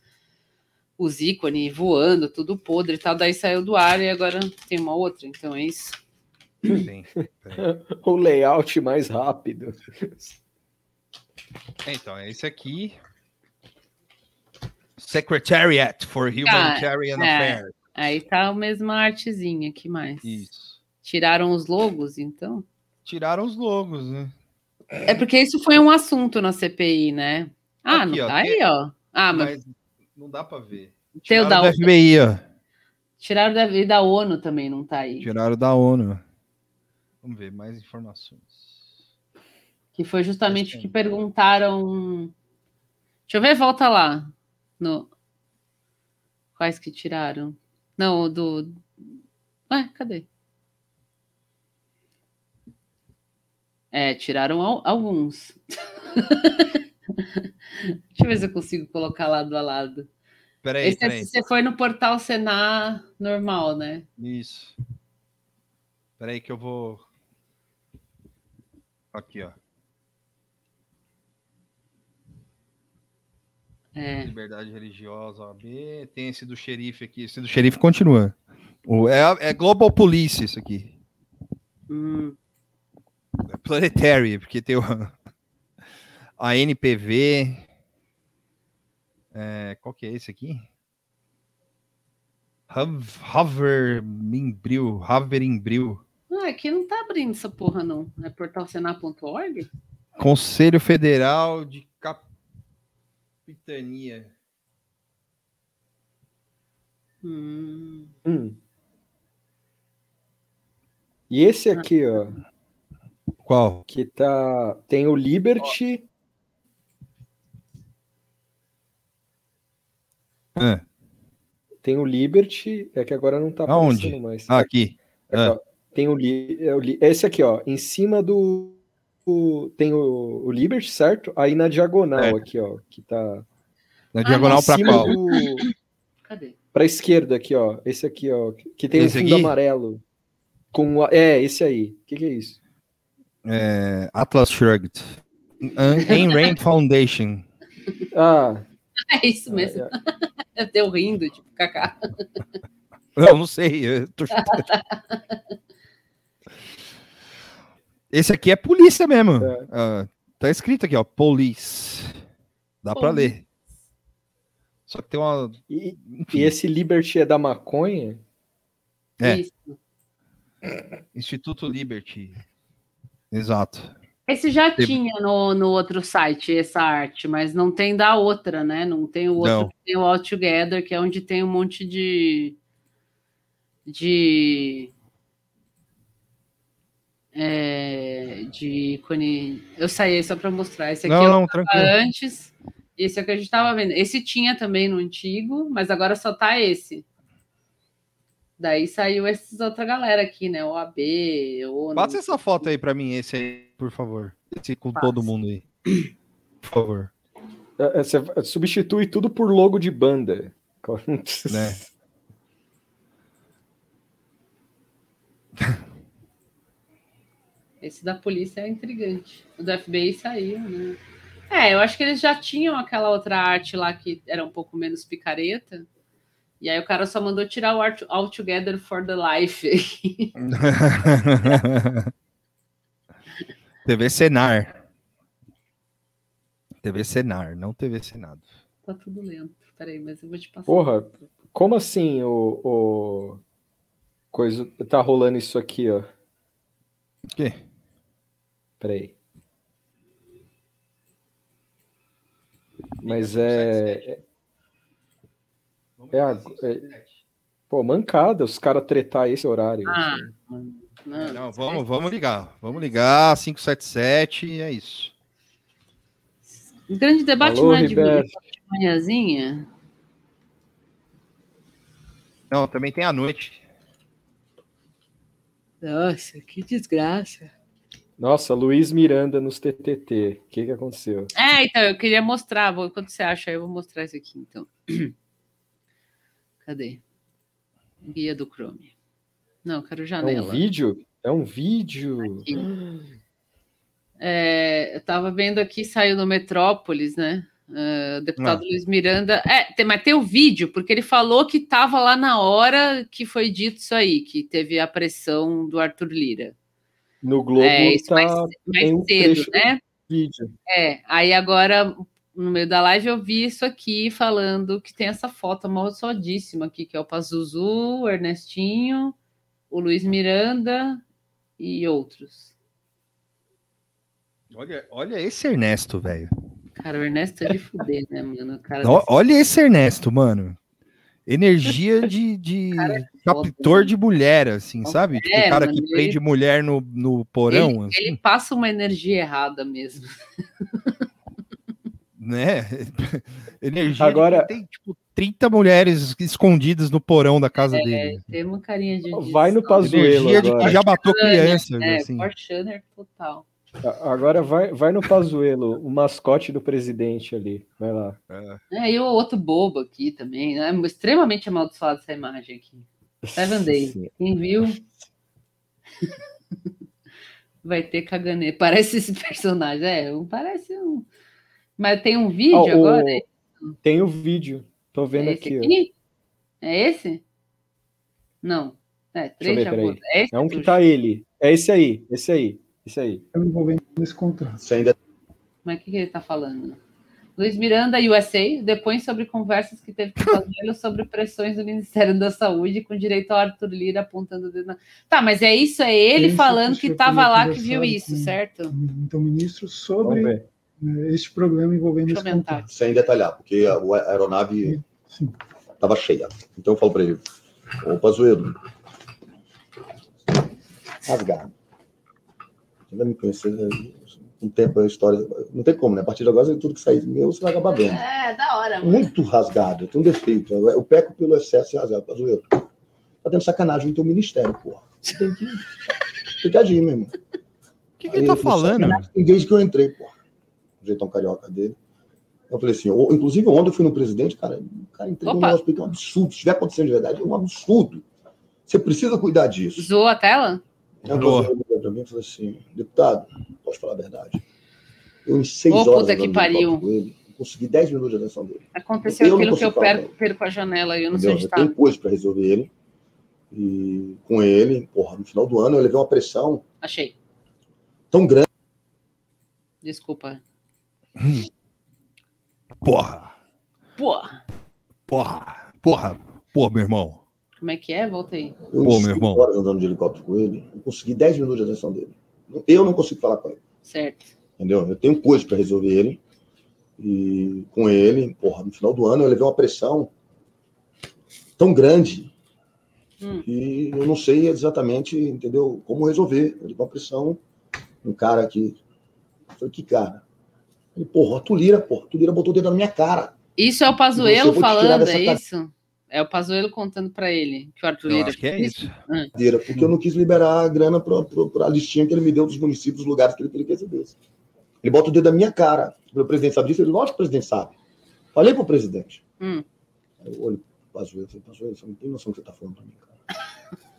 os ícones voando, tudo podre e tal. Daí saiu do ar e agora tem uma outra. Então é isso. Peraí. O layout mais rápido. Então, é esse aqui. Secretariat for Humanitarian é. Affairs. Aí tá a mesma artezinha aqui mais. Isso. Tiraram os logos, então? Tiraram os logos, né? É porque isso foi um assunto na CPI, né? Ah, Aqui, não ó, tá tem- aí, ó. Ah, mas Mas não dá pra ver. Tiraram da, do FBI, ó. tiraram da, e da ONU também, não tá aí. Tiraram da ONU. Vamos ver mais informações. Que foi justamente o que perguntaram. Deixa eu ver, volta lá. No... Quais que tiraram? Não, do. Ué, cadê? É, tiraram al- alguns. Deixa eu ver se eu consigo colocar lado a lado. Peraí, Esse é peraí. você foi no portal Senar normal, né? Isso. Peraí que eu vou. Aqui, ó. É. Liberdade religiosa, OAB. Tem esse do xerife aqui. Esse do xerife continua. O, é, é Global Police isso aqui. Hum, É Planetary, porque tem o, a NPV. É, qual que é esse aqui? Hov- Hoverimbril. Hoverimbril. Ah, aqui não tá abrindo essa porra, não. É portalsenar.org? Conselho Federal de Capitania. Hum. Hum. E esse aqui, ó, Qual? que tá. Tem o Liberty. Ah, Tem o Liberty. É que agora não tá Aonde? aparecendo mais. ah, aqui. Aqui, ó. Tem o, li, é o li- esse aqui, ó, em cima do, o- tem o, o Liberty, certo? Aí na diagonal É. aqui, ó, que tá Na Ah, diagonal em para qual? do Cadê? para esquerda aqui, ó, esse aqui, ó, que tem Esse um fundo aqui? amarelo com a- é esse aí. O que, que é isso? É, Atlas Shrugged. Ayn Rand Foundation. Ah, É isso mesmo. é, É eu rindo, tipo, kaká. Não, não sei. eu tô chutando. Esse aqui é polícia mesmo. É. Ah, tá escrito aqui, ó. Police. Dá pra Police. ler. Só que tem uma. e, e esse Liberty é da maconha? É. Isso. Instituto Liberty. Exato. Esse já Teve- tinha no, no outro site, essa arte, mas não tem da outra, né? Não tem o outro, Não. que tem o All Together, que é onde tem um monte de. de. É, de ícone. Eu saí só para mostrar. Esse aqui Não, eu não, tranquilo. antes, Esse é o que a gente tava vendo. Esse tinha também no antigo, mas agora só tá esse. Daí saiu esses outra galera aqui, né? O AB, o Passa essa foto aí para mim, esse aí, por favor. Esse com Passa. todo mundo aí. Por favor. É, é, você substitui tudo por logo de banda. Né? Esse da polícia é intrigante. O do FBI saiu, né? É, eu acho que eles já tinham aquela outra arte lá que era um pouco menos picareta. E aí o cara só mandou tirar o art All Together for the Life. TV Senar. TV Senar, não TV Senado. Tá tudo lento. Peraí, mas eu vou te passar. Porra, como assim o, o... coisa tá rolando isso aqui, ó? O quê? Peraí. Mas é. É, a, é, pô, mancada os caras tretar esse horário. Ah, assim. não, não, vamos, vamos ligar. Vamos ligar, 577, é isso. Um grande debate Alô, não é de manhãzinha? Não, também tem à noite. Nossa, que desgraça. Nossa, Luiz Miranda nos TTT. O que, que aconteceu? É, então, eu queria mostrar. Vou, quando você acha, eu vou mostrar isso aqui, então. Cadê? Guia do Chrome. Não, quero janela. É um vídeo? É um vídeo. É, eu estava vendo aqui, saiu no Metrópolis, né? Uh, deputado Não. Luiz Miranda. É, tem, mas tem o vídeo, porque ele falou que estava lá na hora que foi dito isso aí, que teve a pressão do Arthur Lira. No Globo é, isso tá mais, mais um cedo, né? Vídeo. É, aí agora, no meio da live, eu vi isso aqui falando que tem essa foto amaldiçoadíssima aqui, que é o Pazuzu, o Ernestinho, o Luiz Miranda e outros. Olha, olha esse Ernesto, velho. Cara, o Ernesto é de fuder, né, mano? olha esse Ernesto, mano. Energia de, de é captor de mulher, assim, é, sabe? Tipo, o cara mano, que prende ele... mulher no, no porão. Ele, assim. ele passa uma energia errada mesmo. né? Energia Agora tem tipo 30 mulheres escondidas no porão da casa é, dele. Tem uma carinha de. Vai no Pazuelo. Energia de que já matou crianças. É, assim. total. Agora vai, vai no Pazuelo, o mascote do presidente ali. Vai lá. É, e o outro bobo aqui também. Né? Extremamente amaldiçoado essa imagem aqui. Seven Day. Quem viu? vai ter caganê. Parece esse personagem. É, parece um. Mas tem um vídeo oh, agora? O... Tem o um vídeo. Tô vendo é aqui. aqui? É esse? Não. É, três ver, é, é um que tá ele. É esse aí, esse aí. Isso aí. Eu não vou ver nesse contrato. Você ainda... Mas o que, que ele está falando? Luiz Miranda, USA, depõe sobre conversas que teve com o sobre pressões do Ministério da Saúde, com direito ao Arthur Lira apontando o dedo na... Tá, mas é isso, é ele Esse falando que estava lá que viu isso, com, certo? Então, ministro, sobre né, este problema envolvendo Deixa esse. Sem detalhar, porque a aeronave estava cheia. Então eu falo para ele, ô Pazuedo, rasgado ainda me conhecer, né? Um tempo a história. Não tem como, né? A partir de agora, tudo que sair meu, você vai acabar vendo. É, da hora. Mano. Muito rasgado, tem um defeito. Eu peco pelo excesso de rasgado. Eu tá tendo sacanagem no teu ministério, porra. Você tem que, tem que agir, meu irmão. O que, que ele tá falando? Desde que eu entrei, porra. O jeitão carioca dele. Eu falei assim, eu, inclusive ontem eu fui no presidente, cara, o cara entregou Opa. um negócio, é um absurdo. Se estiver acontecendo de verdade, é um absurdo. Você precisa cuidar disso. Zoou a tela? Entrou para mim e falou assim: deputado, posso falar a verdade. Eu, em seis Ô, horas, puta que pariu. Com ele, consegui 10 minutos de atenção dele. Aconteceu eu aquilo que eu perco, perco a janela e eu não Entendeu? sei onde Tem coisa para resolver ele. E com ele, porra, no final do ano eu levei uma pressão. Achei. Tão grande. Desculpa. Porra. Porra. Porra. Porra. Porra, meu irmão. Como é que é? Voltei. Eu Pô, meu irmão. horas andando de helicóptero com ele, eu consegui 10 minutos de atenção dele. Eu não consigo falar com ele. Certo. Entendeu? Eu tenho coisas para resolver ele. E com ele, porra, no final do ano eu levei uma pressão tão grande hum. que eu não sei exatamente, entendeu, como resolver. Eu levei uma pressão, um cara que. Foi que cara. Ele, porra, a Tulira, porra, a Tulira botou o dedo na minha cara. Isso é o Pazuelo falando, é isso? É o Pazuelo contando para ele que o Arthur Lira. Acho que é isso. Ah. Porque eu não quis liberar a grana para a listinha que ele me deu dos municípios, dos lugares que ele queria que recebesse. Ele bota o dedo na minha cara. O presidente sabe disso? Ele, lógico que o presidente sabe. Falei pro presidente. Hum. Aí eu olho pro Pazuelo e falei, Pazuelo, você não tem noção do que você tá falando pra mim, cara.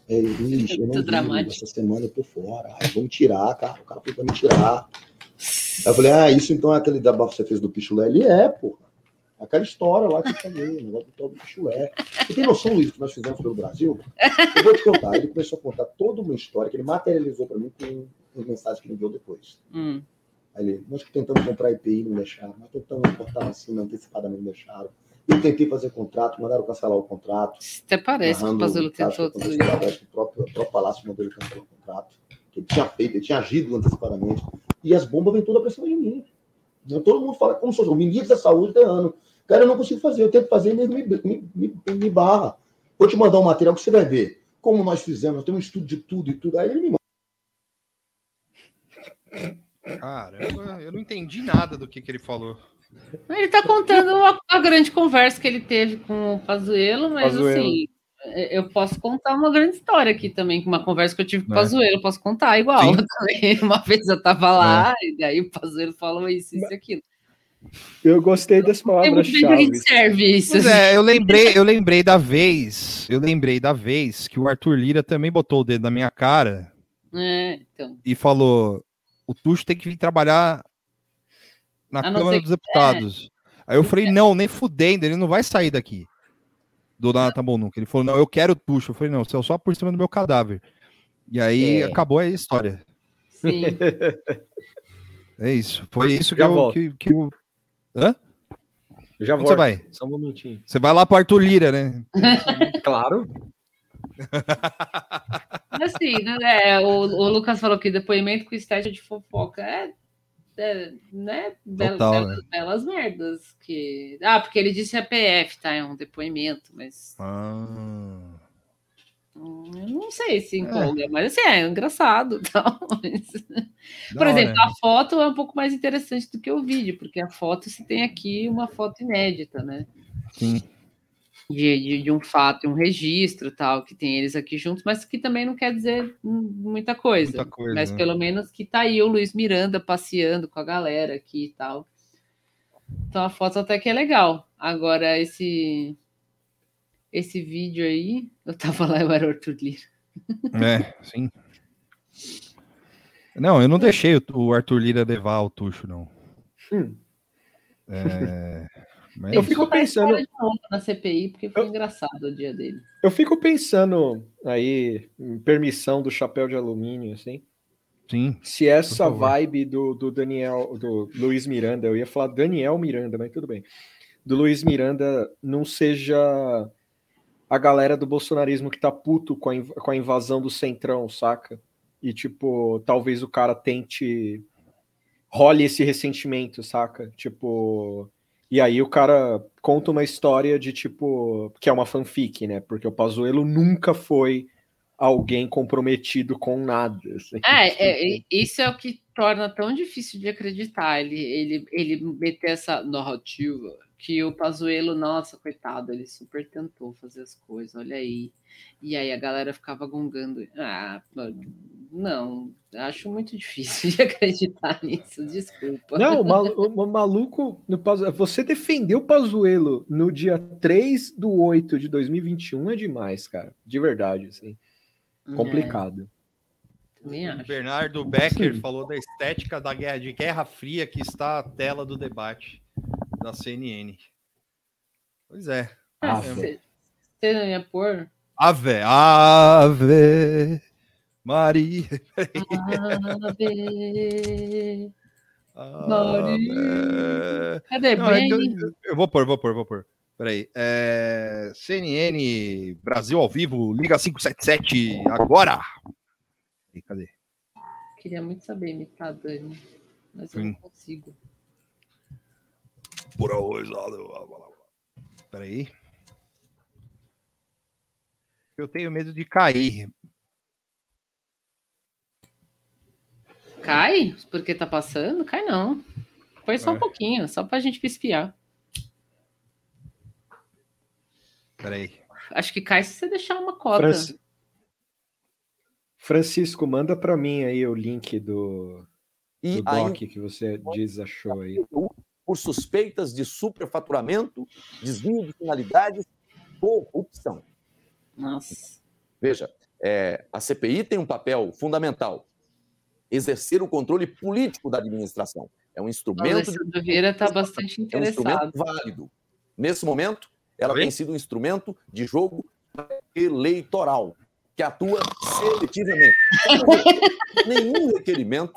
É, ixi, eu não vi, essa semana eu tô fora. Ai, vamos tirar, cara. O cara foi pra me tirar. Aí eu falei, ah, isso então é aquele da que você fez do pichulé? Ele é, porra. Aquela história lá que eu falei, o negócio do pichulé. Você tem noção, Luiz, que nós fizemos pelo Brasil? Eu vou te contar. Ele começou a contar toda uma história que ele materializou para mim com as mensagens que ele enviou depois. Hum. Aí ele, nós tentamos comprar IPI, não deixaram. Nós tentamos importar vacina antecipadamente, não deixaram. Eu tentei fazer contrato, mandaram cancelar o contrato. Até parece que o Pazuello tentou tudo isso. O próprio, o próprio Palácio mandou ele cancelar o contrato. Que ele tinha feito, ele tinha agido antecipadamente. E as bombas vêm todas para cima de mim. Todo mundo fala como sou o ministro da saúde de ano. Cara, eu não consigo fazer, eu tento fazer e me, me, me, me barra. Vou te mandar um material que você vai ver como nós fizemos, nós temos um estudo de tudo e tudo. Aí ele me manda. Caramba, eu não entendi nada do que, que ele falou. Ele está contando a, a, grande conversa que ele teve com o Pazuello, mas Pazuello. assim, é, eu posso contar uma grande história aqui também, com uma conversa que eu tive com o é. Pazuello, posso contar igual também. Uma vez eu estava lá, é. e daí o Pazuello falou isso, isso e aquilo. Eu gostei das palavras-chave. É, eu lembrei, eu lembrei da vez, eu lembrei da vez que o Arthur Lira também botou o dedo na minha cara é, então. e falou: o Tuxo tem que vir trabalhar na Câmara dos Deputados. É. Aí eu falei, não, nem fudendo, ele não vai sair daqui. Do Nata Bonuca. Ele falou, não, eu quero o Tuxo. Eu falei, não, você é só por cima do meu cadáver. E aí é. acabou a história. Sim. É isso. Foi isso que eu, que, que eu. Hã? já Onde Você vai? Só um momentinho. Você vai lá para Arthur Lira, né? claro. Assim, né? É, o, o, Lucas falou que depoimento com estética de fofoca é, é né? Total, belas, né? belas merdas. Que... Ah, porque ele disse a PF, tá? É um depoimento, mas. Ah. Eu não sei se empolga, é. mas assim, é engraçado. Tal, mas... Por exemplo, a foto é um pouco mais interessante do que o vídeo, porque a foto se tem aqui uma foto inédita, né? Sim de, de, de, um fato, um registro tal, que tem eles aqui juntos, mas que também não quer dizer muita coisa. Muita coisa mas né? pelo menos que tá aí o Luiz Miranda passeando com a galera aqui e tal. Então a foto até que é legal. Agora, esse esse vídeo aí, eu tava lá, eu era o Arthur Lira. É, sim. Não, eu não deixei o Arthur Lira levar o Tuxo, não. Hum. É... Mas... Eu fico pensando na CPI porque foi eu... engraçado o dia dele. Eu fico pensando aí em permissão do chapéu de alumínio, assim. Sim. Se essa vibe do, do Daniel, do Luiz Miranda, eu ia falar Daniel Miranda, mas tudo bem. Do Luiz Miranda não seja a galera do bolsonarismo que tá puto com a, com a invasão do Centrão, saca? E tipo, talvez o cara tente role esse ressentimento, saca? Tipo, e aí o cara conta uma história de tipo, que é uma fanfic, né? Porque o Pazuello nunca foi alguém comprometido com nada. Assim. É, é, isso é o que torna tão difícil de acreditar. Ele, ele, ele meter essa narrativa que o Pazuello, nossa, coitado, ele super tentou fazer as coisas, olha aí. E aí a galera ficava gongando. Ah, não, acho muito difícil de acreditar nisso, desculpa. Não, o maluco, no, você defendeu o Pazuello no dia 3 do 8 de 2021 é demais, cara. De verdade, assim. É. Complicado. É. Bernardo Becker Sim. falou da estética da guerra de Guerra Fria que está a tela do debate da CNN. Pois é. Ah, você não ia pôr? Ave, ave, Maria. Ave, Maria. Cadê? Não, é eu, eu, vou pôr, vou pôr, vou pôr. Peraí. É, CNN Brasil ao vivo, Liga 577, agora. E cadê? Queria muito saber imitar a Dani, mas eu Sim. não consigo por hoje. Peraí. Eu tenho medo de cair. Cai? Porque tá passando? Cai não. Põe só é. um pouquinho, só pra gente espiar. Peraí. Acho que cai se você deixar uma cota. Francisco, manda para mim aí o link do, do doc que você diz achou aí. Por suspeitas de superfaturamento, desvio de finalidades, corrupção. Nossa. Veja, é, a CPI tem um papel fundamental: exercer o controle político da administração. É um instrumento. O Vieira está bastante interessado. É um instrumento válido. Nesse momento, ela Oi? tem sido um instrumento de jogo eleitoral que atua seletivamente. Nenhum requerimento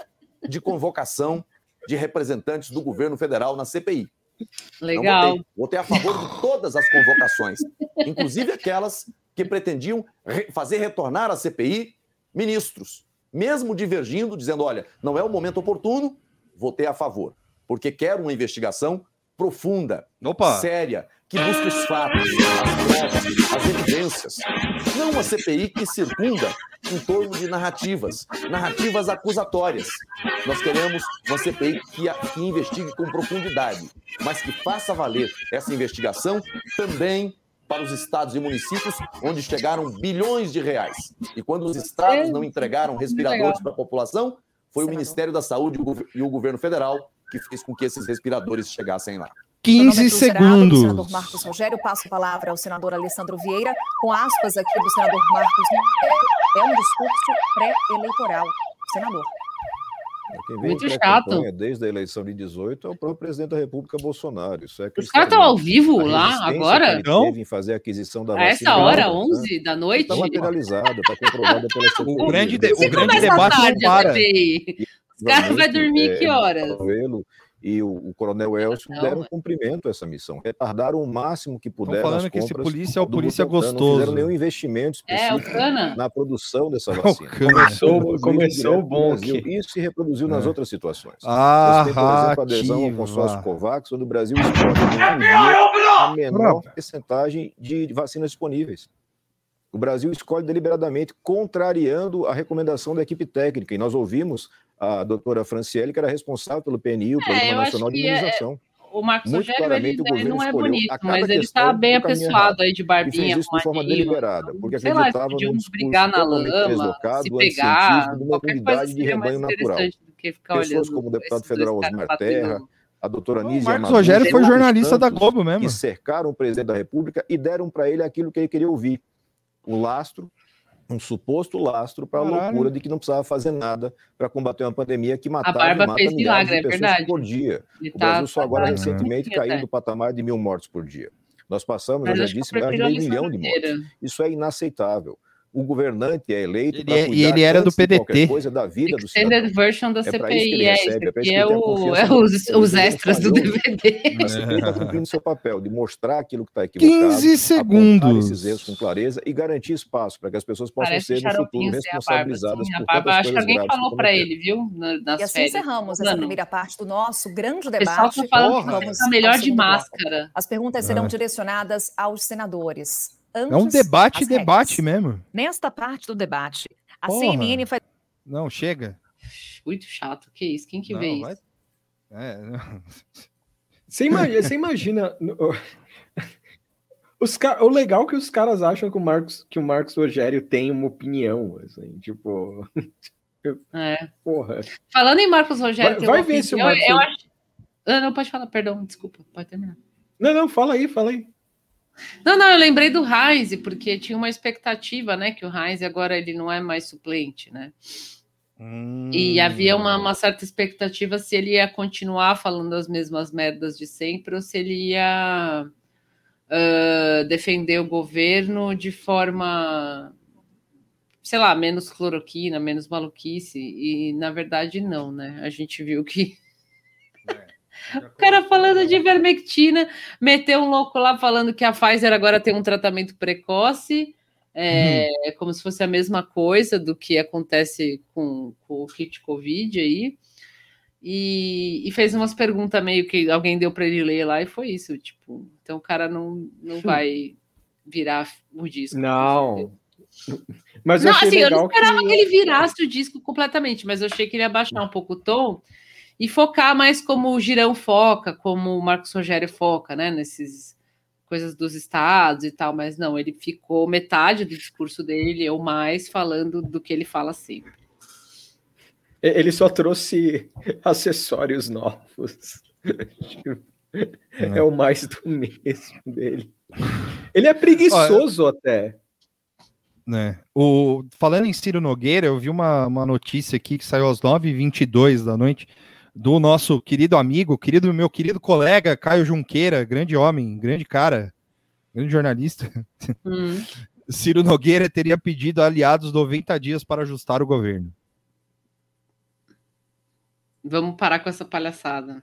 de convocação de representantes do governo federal na CPI. Legal. Votei. votei a favor de todas as convocações, inclusive aquelas que pretendiam re fazer retornar à CPI ministros, mesmo divergindo, dizendo: olha, não é o momento oportuno, votei a favor, porque quero uma investigação profunda, Opa. séria, que busque os fatos, as provas, as evidências. Não uma CPI que circunda em torno de narrativas, narrativas acusatórias. Nós queremos uma CPI que, que investigue com profundidade, mas que faça valer essa investigação também para os estados e municípios, onde chegaram bilhões de reais. E quando os estados não entregaram respiradores para a população, foi o Ministério da Saúde e o governo federal que fez com que esses respiradores chegassem lá. 15 segundos. o senador Marcos Rogério passa a palavra ao senador Alessandro Vieira, com aspas aqui do senador Marcos. É um discurso pré-eleitoral. Senador. Quem Muito chato. Desde a eleição de 18 é o próprio presidente da República Bolsonaro. Isso é Os caras estão ao vivo lá agora? Não. Teve em fazer a aquisição da a essa hora, né? 11 da noite? Está materializado, está comprovada pela CPI. O grande, de, o grande debate não para. Os caras vão dormir é, que horas? E o, o Coronel Elcio deram cumprimento a essa missão, retardaram o máximo que puderam. Estão falando que esse polícia é o polícia gostoso. Não fizeram nenhum investimento é, específico é, na produção dessa vacina. Começou, começou bom. Brasil, isso se reproduziu é. nas outras situações. Ah, Você tem, por exemplo, a adesão ao consórcio COVAX, onde o Brasil escolhe a menor percentagem de vacinas disponíveis. O Brasil escolhe deliberadamente, contrariando a recomendação da equipe técnica. E nós ouvimos a doutora Franciele, que era responsável pelo PNI, o é, Programa é, Nacional de Imunização. É, o Marcos Muito Rogério, ele, ele não é bonito, mas ele está bem apessoado aí de barbinha. E fez isso de forma deliberada, porque sei acreditava lá, num brigar na lama, se pegar, uma unidade de rebanho natural. Pessoas como o deputado federal Osmar Terra, a doutora Nízia Marcos Rogério foi jornalista da Globo mesmo. Que cercaram o presidente da República e deram para ele aquilo que ele queria ouvir. O lastro um suposto lastro para a loucura de que não precisava fazer nada para combater uma pandemia que matava a Barba mata fez milagre, é verdade. por dia. Ele o tá, Brasil só agora recentemente caiu do patamar de mil mortes por dia. Nós passamos, Mas eu já disse, mais de meio milhão de mortes. Isso é inaceitável o governante é eleito ele, é, e ele era do PDT. Coisa da vida do Extended version da é CPI, é, recebe, é, é, é, o, é os, os extras do DVD. Mas ele está cumprindo seu papel de mostrar aquilo que está equivocado, 15 segundos. esses erros com clareza e garantir espaço para que as pessoas possam Parece ser no futuro responsabilizadas a barba, por Acho que alguém falou para ele, viu? Nas e assim férias. encerramos essa primeira parte do nosso grande debate. O pessoal está falando que está melhor de máscara. As perguntas serão direcionadas aos senadores é um debate, debate mesmo. Nesta parte do debate, a Porra. CNN faz. Não, chega. Muito chato. Que isso? Quem que não, vê vai... isso? É, você imagina, você imagina os car... o legal é que os caras acham que o Marcos, que o Marcos Rogério tem uma opinião, assim, tipo. É. Porra. Falando em Marcos Rogério, vai, vai ver opinião, se o Marcos. Eu, eu acho... ah, não, pode falar, perdão, desculpa, pode terminar. Não, não, fala aí, fala aí. Não, não, eu lembrei do Heinz, porque tinha uma expectativa, né? Que o Heinz agora ele não é mais suplente, né? Hum. E havia uma, uma, certa expectativa se ele ia continuar falando as mesmas merdas de sempre ou se ele ia uh, defender o governo de forma, sei lá, menos cloroquina, menos maluquice. E na verdade, não, né? A gente viu que o cara falando de ivermectina, meteu um louco lá falando que a Pfizer agora tem um tratamento precoce, é, uhum. como se fosse a mesma coisa do que acontece com, com o kit Covid aí. E, e, fez umas perguntas meio que alguém deu para ele ler lá e foi isso, tipo, então o cara não, não vai virar o disco. Não. Mas eu não, assim, eu não esperava que... que... ele virasse o disco completamente, mas eu achei que ele ia baixar um pouco o tom e focar mais como o Girão foca, como o Marcos Rogério foca, né? Nesses coisas dos estados e tal, mas não, ele ficou metade do discurso dele ou mais falando do que ele fala sempre. Ele só trouxe acessórios novos. É, é o mais do mesmo dele. Ele é preguiçoso Olha, até. Né? O, falando em Ciro Nogueira, eu vi uma, uma notícia aqui que saiu às 9h22 da noite do nosso querido amigo, querido meu querido colega Caio Junqueira, grande homem, grande cara, grande jornalista. Hum. Ciro Nogueira teria pedido aliados 90 dias para ajustar o governo. Vamos parar com essa palhaçada.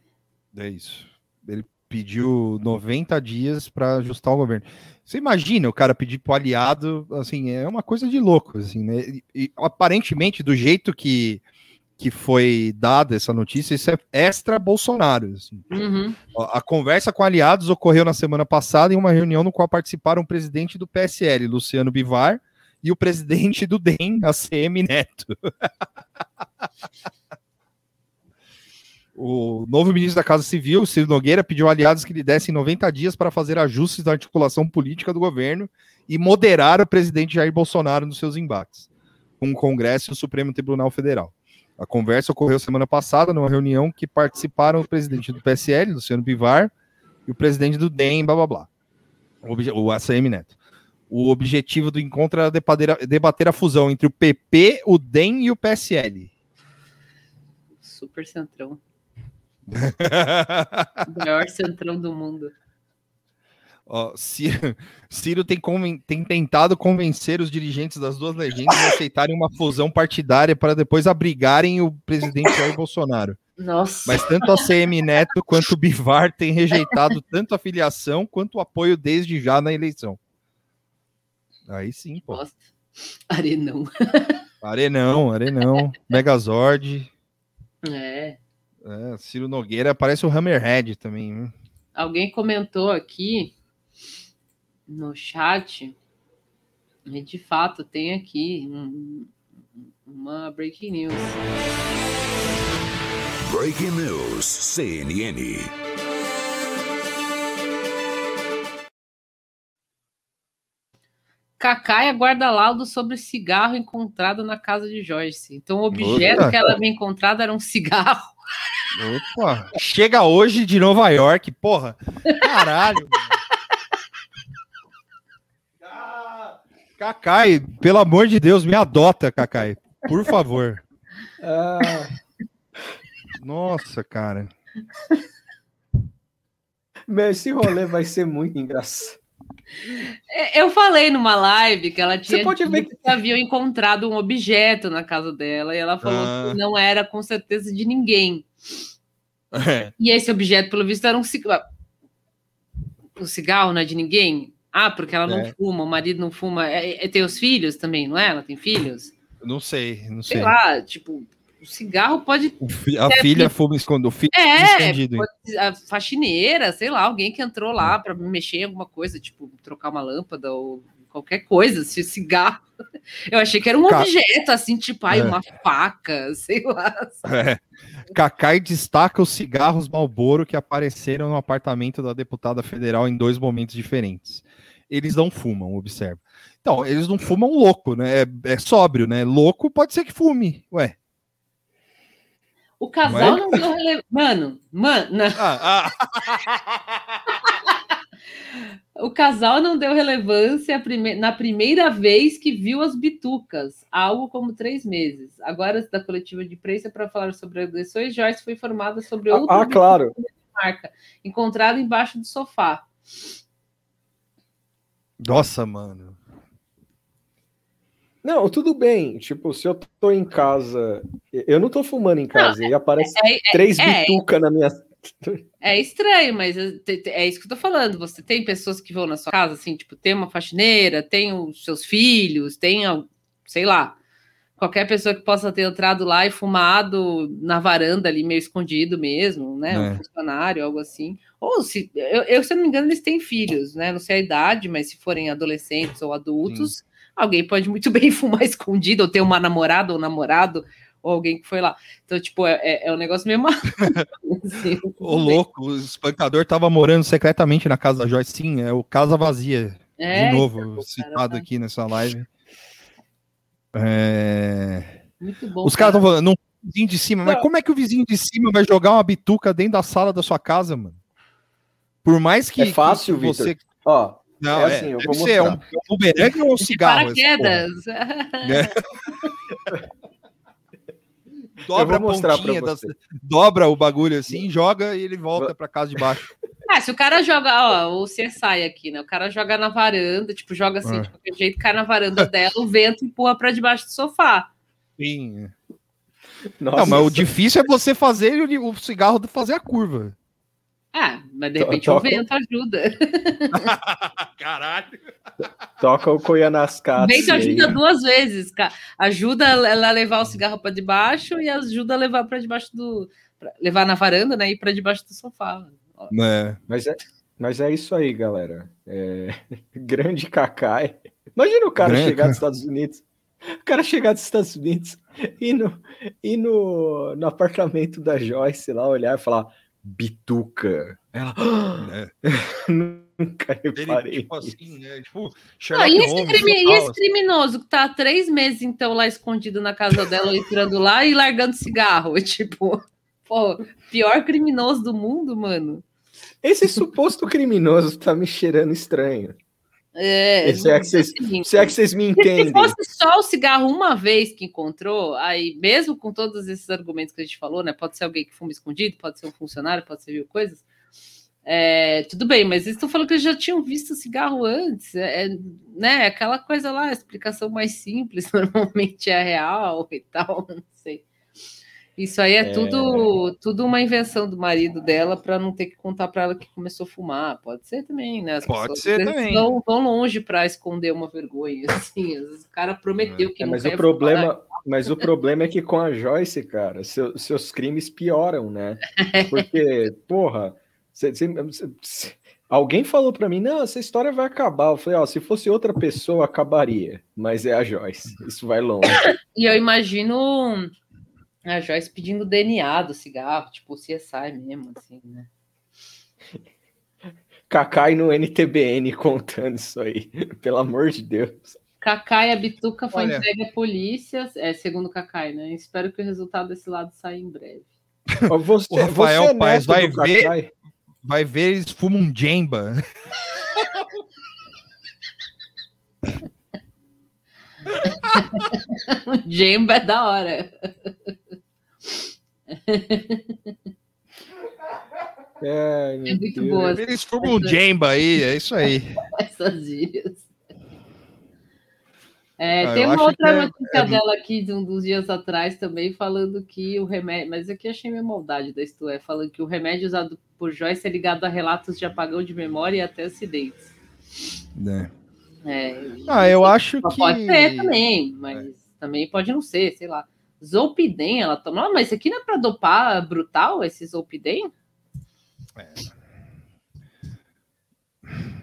É isso. Ele pediu 90 dias para ajustar o governo. Você imagina o cara pedir para o aliado, assim, é uma coisa de louco, assim, né? E, e, aparentemente, do jeito que, que foi dada essa notícia, isso é extra Bolsonaro. Assim. Uhum. A, a, conversa com aliados ocorreu na semana passada em uma reunião no qual participaram o presidente do PSL, Luciano Bivar, e o presidente do DEM, ACM Neto. O novo ministro da Casa Civil, Ciro Nogueira, pediu aliados que lhe dessem 90 dias para fazer ajustes da articulação política do governo e moderar o presidente Jair Bolsonaro nos seus embates, com o Congresso e o Supremo Tribunal Federal. A conversa ocorreu semana passada numa reunião que participaram o presidente do PSL, Luciano Bivar, e o presidente do DEM, blá blá blá, o ACM Neto. O objetivo do encontro era debater, debater a fusão entre o PP, o DEM e o PSL. Super centrão. o maior centrão do mundo. Ó, Ciro, Ciro tem, tem, tentado convencer os dirigentes das duas legendas a aceitarem uma fusão partidária para depois abrigarem o presidente Jair Bolsonaro. Nossa. Mas tanto a CM Neto quanto o Bivar têm rejeitado tanto a filiação quanto o apoio desde já na eleição. Aí sim, pô. Nossa. Arenão. Arenão, Arenão. Megazord. É. É, Ciro Nogueira parece o Hammerhead também. Né? Alguém comentou aqui no chat, e de fato tem aqui um, uma breaking news. Breaking news, CNN. Cacai aguarda laudo sobre cigarro encontrado na casa de Joyce. Então, o objeto Opa. que ela havia encontrado era um cigarro. Opa, chega hoje de Nova York, porra. Caralho. Cacai, pelo amor de Deus, me adota, Cacai. Por favor. Ah. Nossa, cara. Meu, esse rolê vai ser muito engraçado. É, eu falei numa live que ela tinha pode ver que havia encontrado um objeto na casa dela e ela falou ah. que não era com certeza de ninguém. É. E esse objeto, pelo visto, era um cigarro. O cigarro não é de ninguém? Ah, porque ela não é. fuma, o marido não fuma. É, é, tem os filhos também, não é? Ela tem filhos? Não sei, não sei. Sei lá, tipo, o cigarro pode. A filha fuma escondido, o filho é, escondido. Pode, a faxineira, sei lá, alguém que entrou lá é. para mexer em alguma coisa, tipo, trocar uma lâmpada ou qualquer coisa, se cigarro. Eu achei que era um Ca... objeto, assim, tipo, ai, é. uma faca, sei lá. É. Cacai destaca os cigarros Malboro que apareceram no apartamento da deputada federal em dois momentos diferentes. Eles não fumam, observa. Então, eles não fumam louco, né? É, é sóbrio, né? Louco pode ser que fume, ué. O casal não, é? não deu relevância. Mano, mano. Ah, ah. o casal não deu relevância na primeira vez que viu as bitucas, algo como três meses. Agora, da coletiva de imprensa, para falar sobre agressões, Joyce foi informada sobre outro ah, claro. marca, encontrado embaixo do sofá. Nossa, mano. Não, tudo bem. Tipo, se eu tô em casa, eu não tô fumando em casa não, e aparece é, é, três é, bitucas na minha é estranho, mas é, é isso que eu tô falando. Você tem pessoas que vão na sua casa, assim, tipo, tem uma faxineira, tem os seus filhos, tem, sei lá, qualquer pessoa que possa ter entrado lá e fumado na varanda ali, meio escondido mesmo, né? É. Um funcionário, algo assim. Ou se, eu, eu, se não me engano, eles têm filhos, né? Não sei a idade, mas se forem adolescentes ou adultos, Sim. alguém pode muito bem fumar escondido, ou ter uma namorada ou namorado ou alguém que foi lá. Então, tipo, é, é, é um negócio meio assim, Ô, louco, o espancador tava morando secretamente na casa da Joyce. Sim, é o Casa Vazia. É, de novo, então, citado cara, tá. aqui nessa live. É... Muito bom. Os caras estão falando, não vizinho de cima, não. mas como é que o vizinho de cima vai jogar uma bituca dentro da sala da sua casa, mano? Por mais que. É fácil, que você. Ó, não, é, é assim, eu vou ser, é um, um bumerangue ou um cigarro? Paraquedas. É. dobra a pontinha, das, dobra o bagulho assim, joga e ele volta para casa de baixo. Ah, se o cara joga, ó, o CSI aqui, né? O cara joga na varanda, tipo, joga assim, é. de qualquer jeito, cai na varanda dela, o vento empurra para debaixo do sofá. Sim. Nossa, não, mas o difícil é você fazer o cigarro fazer a curva. Ah, mas de repente Toca... o vento ajuda. Caralho. Toca o Coianascate. O vento ajuda aí. duas vezes, cara. Ajuda ela a levar o cigarro para debaixo e ajuda a levar para debaixo do. levar na varanda, né? E para debaixo do sofá. É. Mas, é, mas é isso aí, galera. É... Grande Cacai. Imagina o cara Grande... chegar dos Estados Unidos. O cara chegar dos Estados Unidos e no, e no, no apartamento da Joyce lá olhar e falar bituca. Ela. É. Nunca reparei. Ele, tipo assim, né? Tipo, ah, e, esse crime, e esse criminoso que tá há três meses, então, lá escondido na casa dela, entrando lá e largando cigarro. Tipo, pô, pior criminoso do mundo, mano. Esse suposto criminoso tá me cheirando estranho. É, se, é que vocês, se é que vocês me entendem. Se fosse só o cigarro uma vez que encontrou, aí mesmo com todos esses argumentos que a gente falou, né? Pode ser alguém que fuma escondido, pode ser um funcionário, pode ser mil coisas. É, tudo bem, mas eles estão falando que eles já tinham visto o cigarro antes, é, é né? Aquela coisa lá, a explicação mais simples, normalmente é real e tal, não. Isso aí é, é, tudo tudo uma invenção do marido dela para não ter que contar para ela que começou a fumar. Pode ser também, né? As Pode ser também. Vão, vão longe para esconder uma vergonha. Assim, o cara prometeu que é, não mas o problema, fumar. mas o problema é que com a Joyce, cara, seu, seus crimes pioram, né? Porque, porra, cê, cê, cê, alguém falou para mim, não, essa história vai acabar. Eu falei, ó, se fosse outra pessoa acabaria, mas é a Joyce. Isso vai longe. E eu imagino a Joyce pedindo DNA do cigarro, tipo o CSI mesmo, assim, né? Cacai no NTBN contando isso aí, pelo amor de Deus. Cacai, a bituca foi Olha... entregue à polícia, é, segundo Cacai, né? Espero que o resultado desse lado saia em breve. Você, o Rafael você é Paes vai ver, vai ver, eles fumam um Jemba. Jemba é da hora. É, é muito boa. Eles fumam um Jemba aí, é isso aí. Essas gírias. É, ah, tem uma outra é- notícia é... dela aqui de um dos dias atrás também, falando que o remédio. Mas aqui achei minha maldade da Isto é, falando que o remédio usado por Joyce é ligado a relatos de apagão de memória e até acidentes. É. É, ah, eu acho que. Pode ser também, mas é. também pode não ser, sei lá. Zolpidem, ela toma. mas isso aqui não é para dopar brutal, esse Zolpidem? É.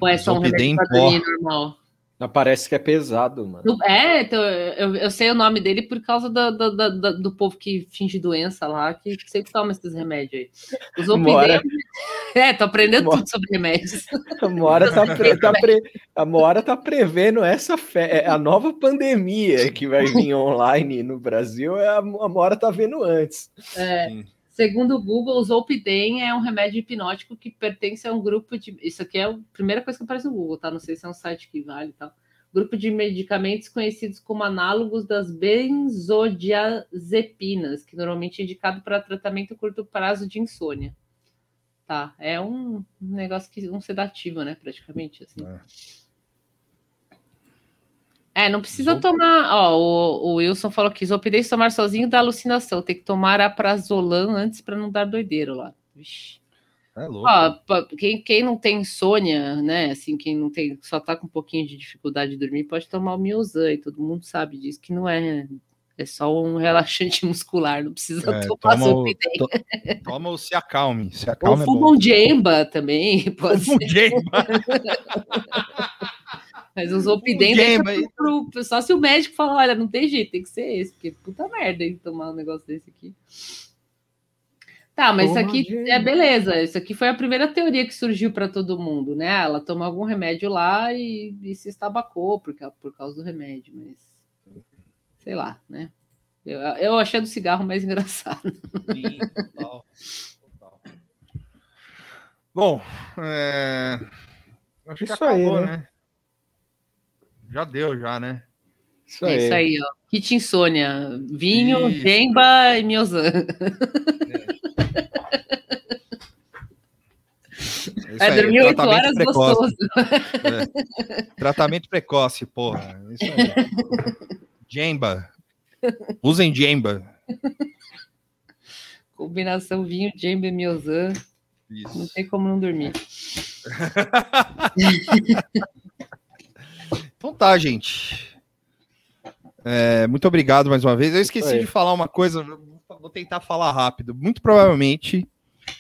Ou é só um remédio normal? Parece que é pesado, mano. É, então, eu, eu sei o nome dele por causa do, do, do, do povo que finge doença lá, que sempre toma esses remédios aí. Os Mora... É, tô aprendendo Mora... tudo sobre remédios. A Moara tá, pre... tá, pre... a Moara tá prevendo essa fe... É, a nova pandemia que vai vir online no Brasil, é a Moara tá vendo antes. É. Segundo o Google, o Zolpidem é um remédio hipnótico que pertence a um grupo de. Isso aqui é a primeira coisa que aparece no Google, tá? Não sei se é um site que vale e tal. Grupo de medicamentos conhecidos como análogos das benzodiazepinas, que normalmente é indicado para tratamento a curto prazo de insônia. Tá, é um negócio que um sedativo, né, praticamente assim. É. É, não precisa tomar. Ó, o, o, Wilson falou que isopidez tomar sozinho dá alucinação. Tem que tomar a prazolam antes para não dar doideiro lá. Vixe. É louco. Ó, quem, quem não tem insônia, né? Assim, quem não tem, só tá com um pouquinho de dificuldade de dormir, pode tomar o Miozan, e todo mundo sabe disso, que não é. É só um relaxante muscular, não precisa é, tomar toma o, to, toma o se acalme. Se acalme Ou é fuma um Jemba também. Pode fuma um Jemba. Mas deixa pro, pro, só se o médico falar, olha, não tem jeito, tem que ser esse, porque puta merda hein, tomar um negócio desse aqui. Tá, mas Toma isso aqui gente. é beleza. Isso aqui foi a primeira teoria que surgiu para todo mundo, né? Ela tomou algum remédio lá e, e se estabacou por, por causa do remédio, mas sei lá, né? Eu, eu achei do cigarro mais engraçado. Sim, total, total. Bom, é... acho que Isso acabou, aí, né? né? Já deu, já, né? Isso aí. É isso aí, ó. Kit insônia. Vinho, Gemba e Miozan. É, é dormir oito horas precoce. gostoso. É. Tratamento precoce, porra. Isso aí. Gemba. Usem Gemba. Combinação vinho, Gemba e Miozan. Não tem como não dormir. então tá, gente. É, muito obrigado mais uma vez. Eu esqueci de falar uma coisa, vou tentar falar rápido. Muito provavelmente,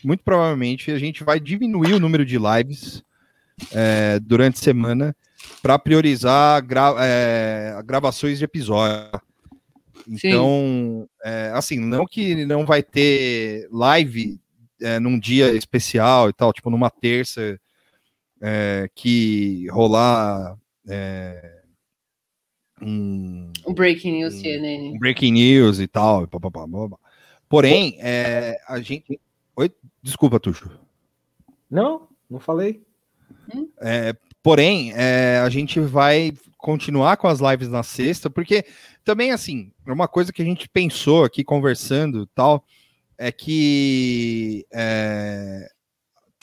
muito provavelmente, a gente vai diminuir o número de lives é, durante a semana para priorizar gra é, gravações de episódio. Então, é, assim, não que não vai ter live é, num dia especial e tal, tipo numa terça é, que rolar é, um, um breaking news um, CNN. Um breaking news e tal. Pá, pá, pá, Porém, é, a gente. Oi, desculpa, Tuxo. Não, não falei. Hum? É, porém, é, a gente vai continuar com as lives na sexta, porque também, assim, uma coisa que a gente pensou aqui conversando tal, é que é,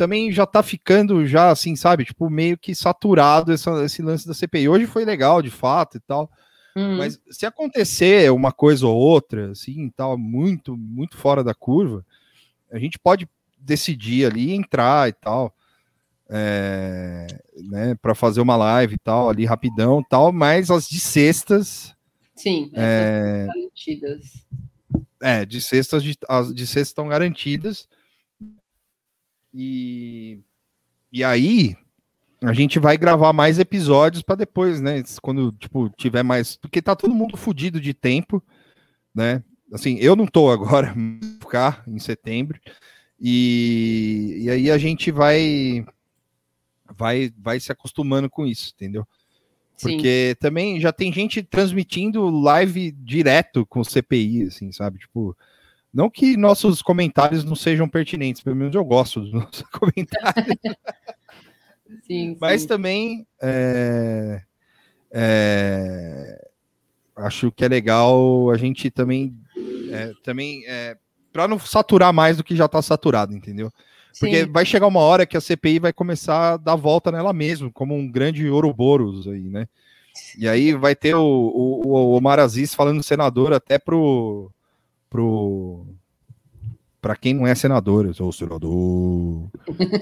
também já tá ficando, já assim, sabe, tipo, meio que saturado essa, esse lance da CPI. Hoje foi legal, de fato, e tal. Uhum. Mas se acontecer uma coisa ou outra, assim, tal, muito, muito fora da curva, a gente pode decidir ali entrar e tal é, né, para fazer uma live e tal, ali rapidão tal, mas as de sextas. Sim, é, garantidas. É, de sextas, de, as de sextas estão garantidas. E, e aí a gente vai gravar mais episódios para depois, né? Quando tipo tiver mais, porque tá todo mundo fudido de tempo, né? Assim, eu não tô agora ficar em setembro. E, e aí a gente vai vai, vai se acostumando com isso, entendeu? Porque Sim. também já tem gente transmitindo live direto com CPI, assim, sabe? Tipo, não que nossos comentários não sejam pertinentes, pelo menos eu gosto dos nossos comentários. sim, Mas sim. também é, é, acho que é legal a gente também, é, também é, para não saturar mais do que já está saturado, entendeu? Porque Sim. vai chegar uma hora que a CPI vai começar a dar volta nela mesmo, como um grande Ouroboros aí, né? E aí vai ter o, o, o Omar Aziz falando senador até pro. Pro para quem não é senador, eu sou senador.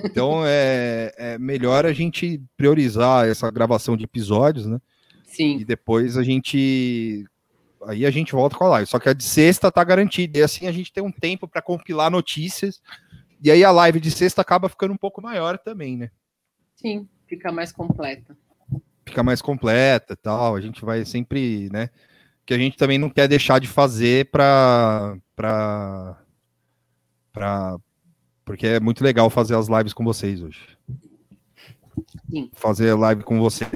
Então é, é melhor a gente priorizar essa gravação de episódios, né? Sim. E depois a gente aí a gente volta com a live. Só que a de sexta tá garantida. E assim a gente tem um tempo para compilar notícias e aí a live de sexta acaba ficando um pouco maior também, né? Sim, fica mais completa. Fica mais completa tal. A gente vai sempre, né? Que a gente também não quer deixar de fazer para para para porque é muito legal fazer as lives com vocês hoje. Sim. Fazer live com você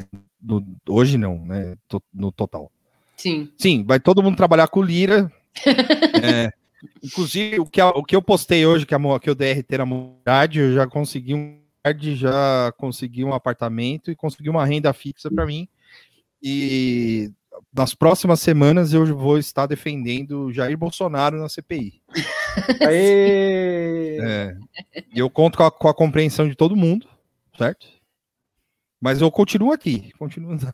no, hoje não, né? No total. Sim. Sim, vai todo mundo trabalhar com Lira. é, Inclusive, o que, o que eu postei hoje, que, a, que o DRT na mobilidade, eu já consegui um já consegui um apartamento e consegui uma renda fixa para mim. E nas próximas semanas eu vou estar defendendo Jair Bolsonaro na CPI. Aê! É, e eu conto com a, com a, compreensão de todo mundo, certo? Mas eu continuo aqui, continuo andando.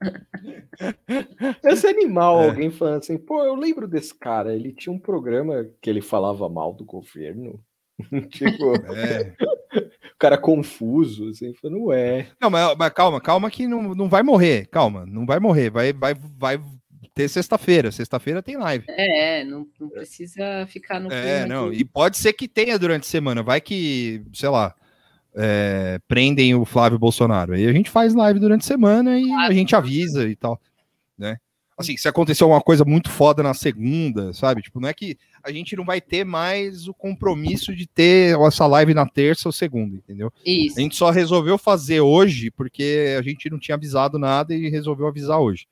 Esse animal, é. alguém falando assim, pô, eu lembro desse cara, ele tinha um programa que ele falava mal do governo. tipo, é. o cara confuso, assim, falando, ué. Não, mas, mas, calma, calma que não, não vai morrer, calma, não vai morrer, vai, vai, vai ter sexta-feira, sexta-feira tem live. É, não, não precisa ficar no É, não, e pode ser que tenha durante a semana, vai que, sei lá, é, prendem o Flávio Bolsonaro. Aí a gente faz live durante a semana e a gente avisa e tal, né? Assim, se aconteceu uma coisa muito foda na segunda, sabe? Tipo, não é que a gente não vai ter mais o compromisso de ter essa live na terça ou segunda, entendeu? Isso. A gente só resolveu fazer hoje porque a gente não tinha avisado nada e resolveu avisar hoje.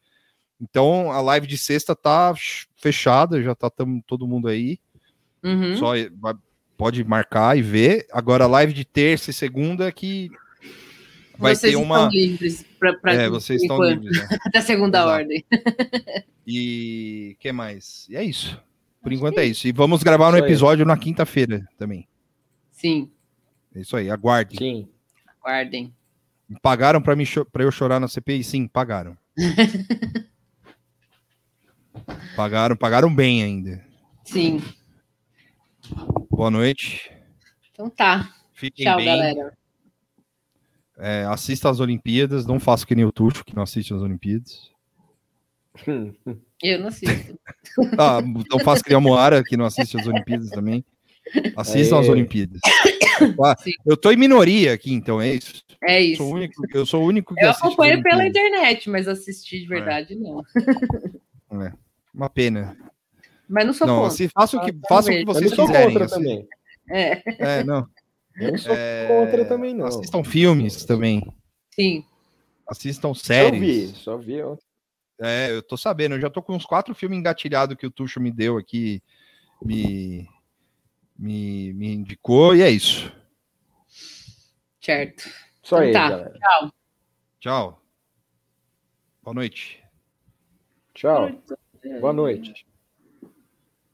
Então, a live de sexta tá fechada, já tá tamo, todo mundo aí. Uhum. Só pode marcar e ver. Agora, a live de terça e segunda que vai vocês ter uma. Estão livres pra, pra é, vocês estão livres. Né? Até segunda Exato. ordem. E que mais? E é isso. Por enquanto é isso. E vamos gravar um episódio na quinta-feira também. Sim. É isso aí, aguardem. Sim. Aguardem. Pagaram para eu chorar na CPI? Sim, pagaram. pagaram, pagaram bem ainda. Sim. Boa noite. Então tá. Fiquem Tchau, bem. galera. É, assista às Olimpíadas, não faça que nem o Tuxo, que não assiste às Olimpíadas. Eu não assisto. Ah, não faça que nem a Moara, que não assiste às Olimpíadas também. Assistam às Aê. Olimpíadas. Ah, Eu tô em minoria aqui, então é isso. É isso. sou único, eu sou o único que Eu acompanho pela internet, mas assistir de verdade não. É, uma pena. Mas não sou Não, contra. assim, faça o que, Só faça o que vocês quiserem. contra assim. também. É, É, não. Eu não sou É, contra também, não. Assistam filmes também. sim. Assistam Só séries. vi, só vi ontem. É, eu tô sabendo, eu já tô com uns quatro filmes engatilhados que o Tuxo me deu aqui, me, me, me indicou, e é isso. Certo. Só Então ele, tá. galera. Tchau. Tchau. Boa noite. Tchau. Boa noite.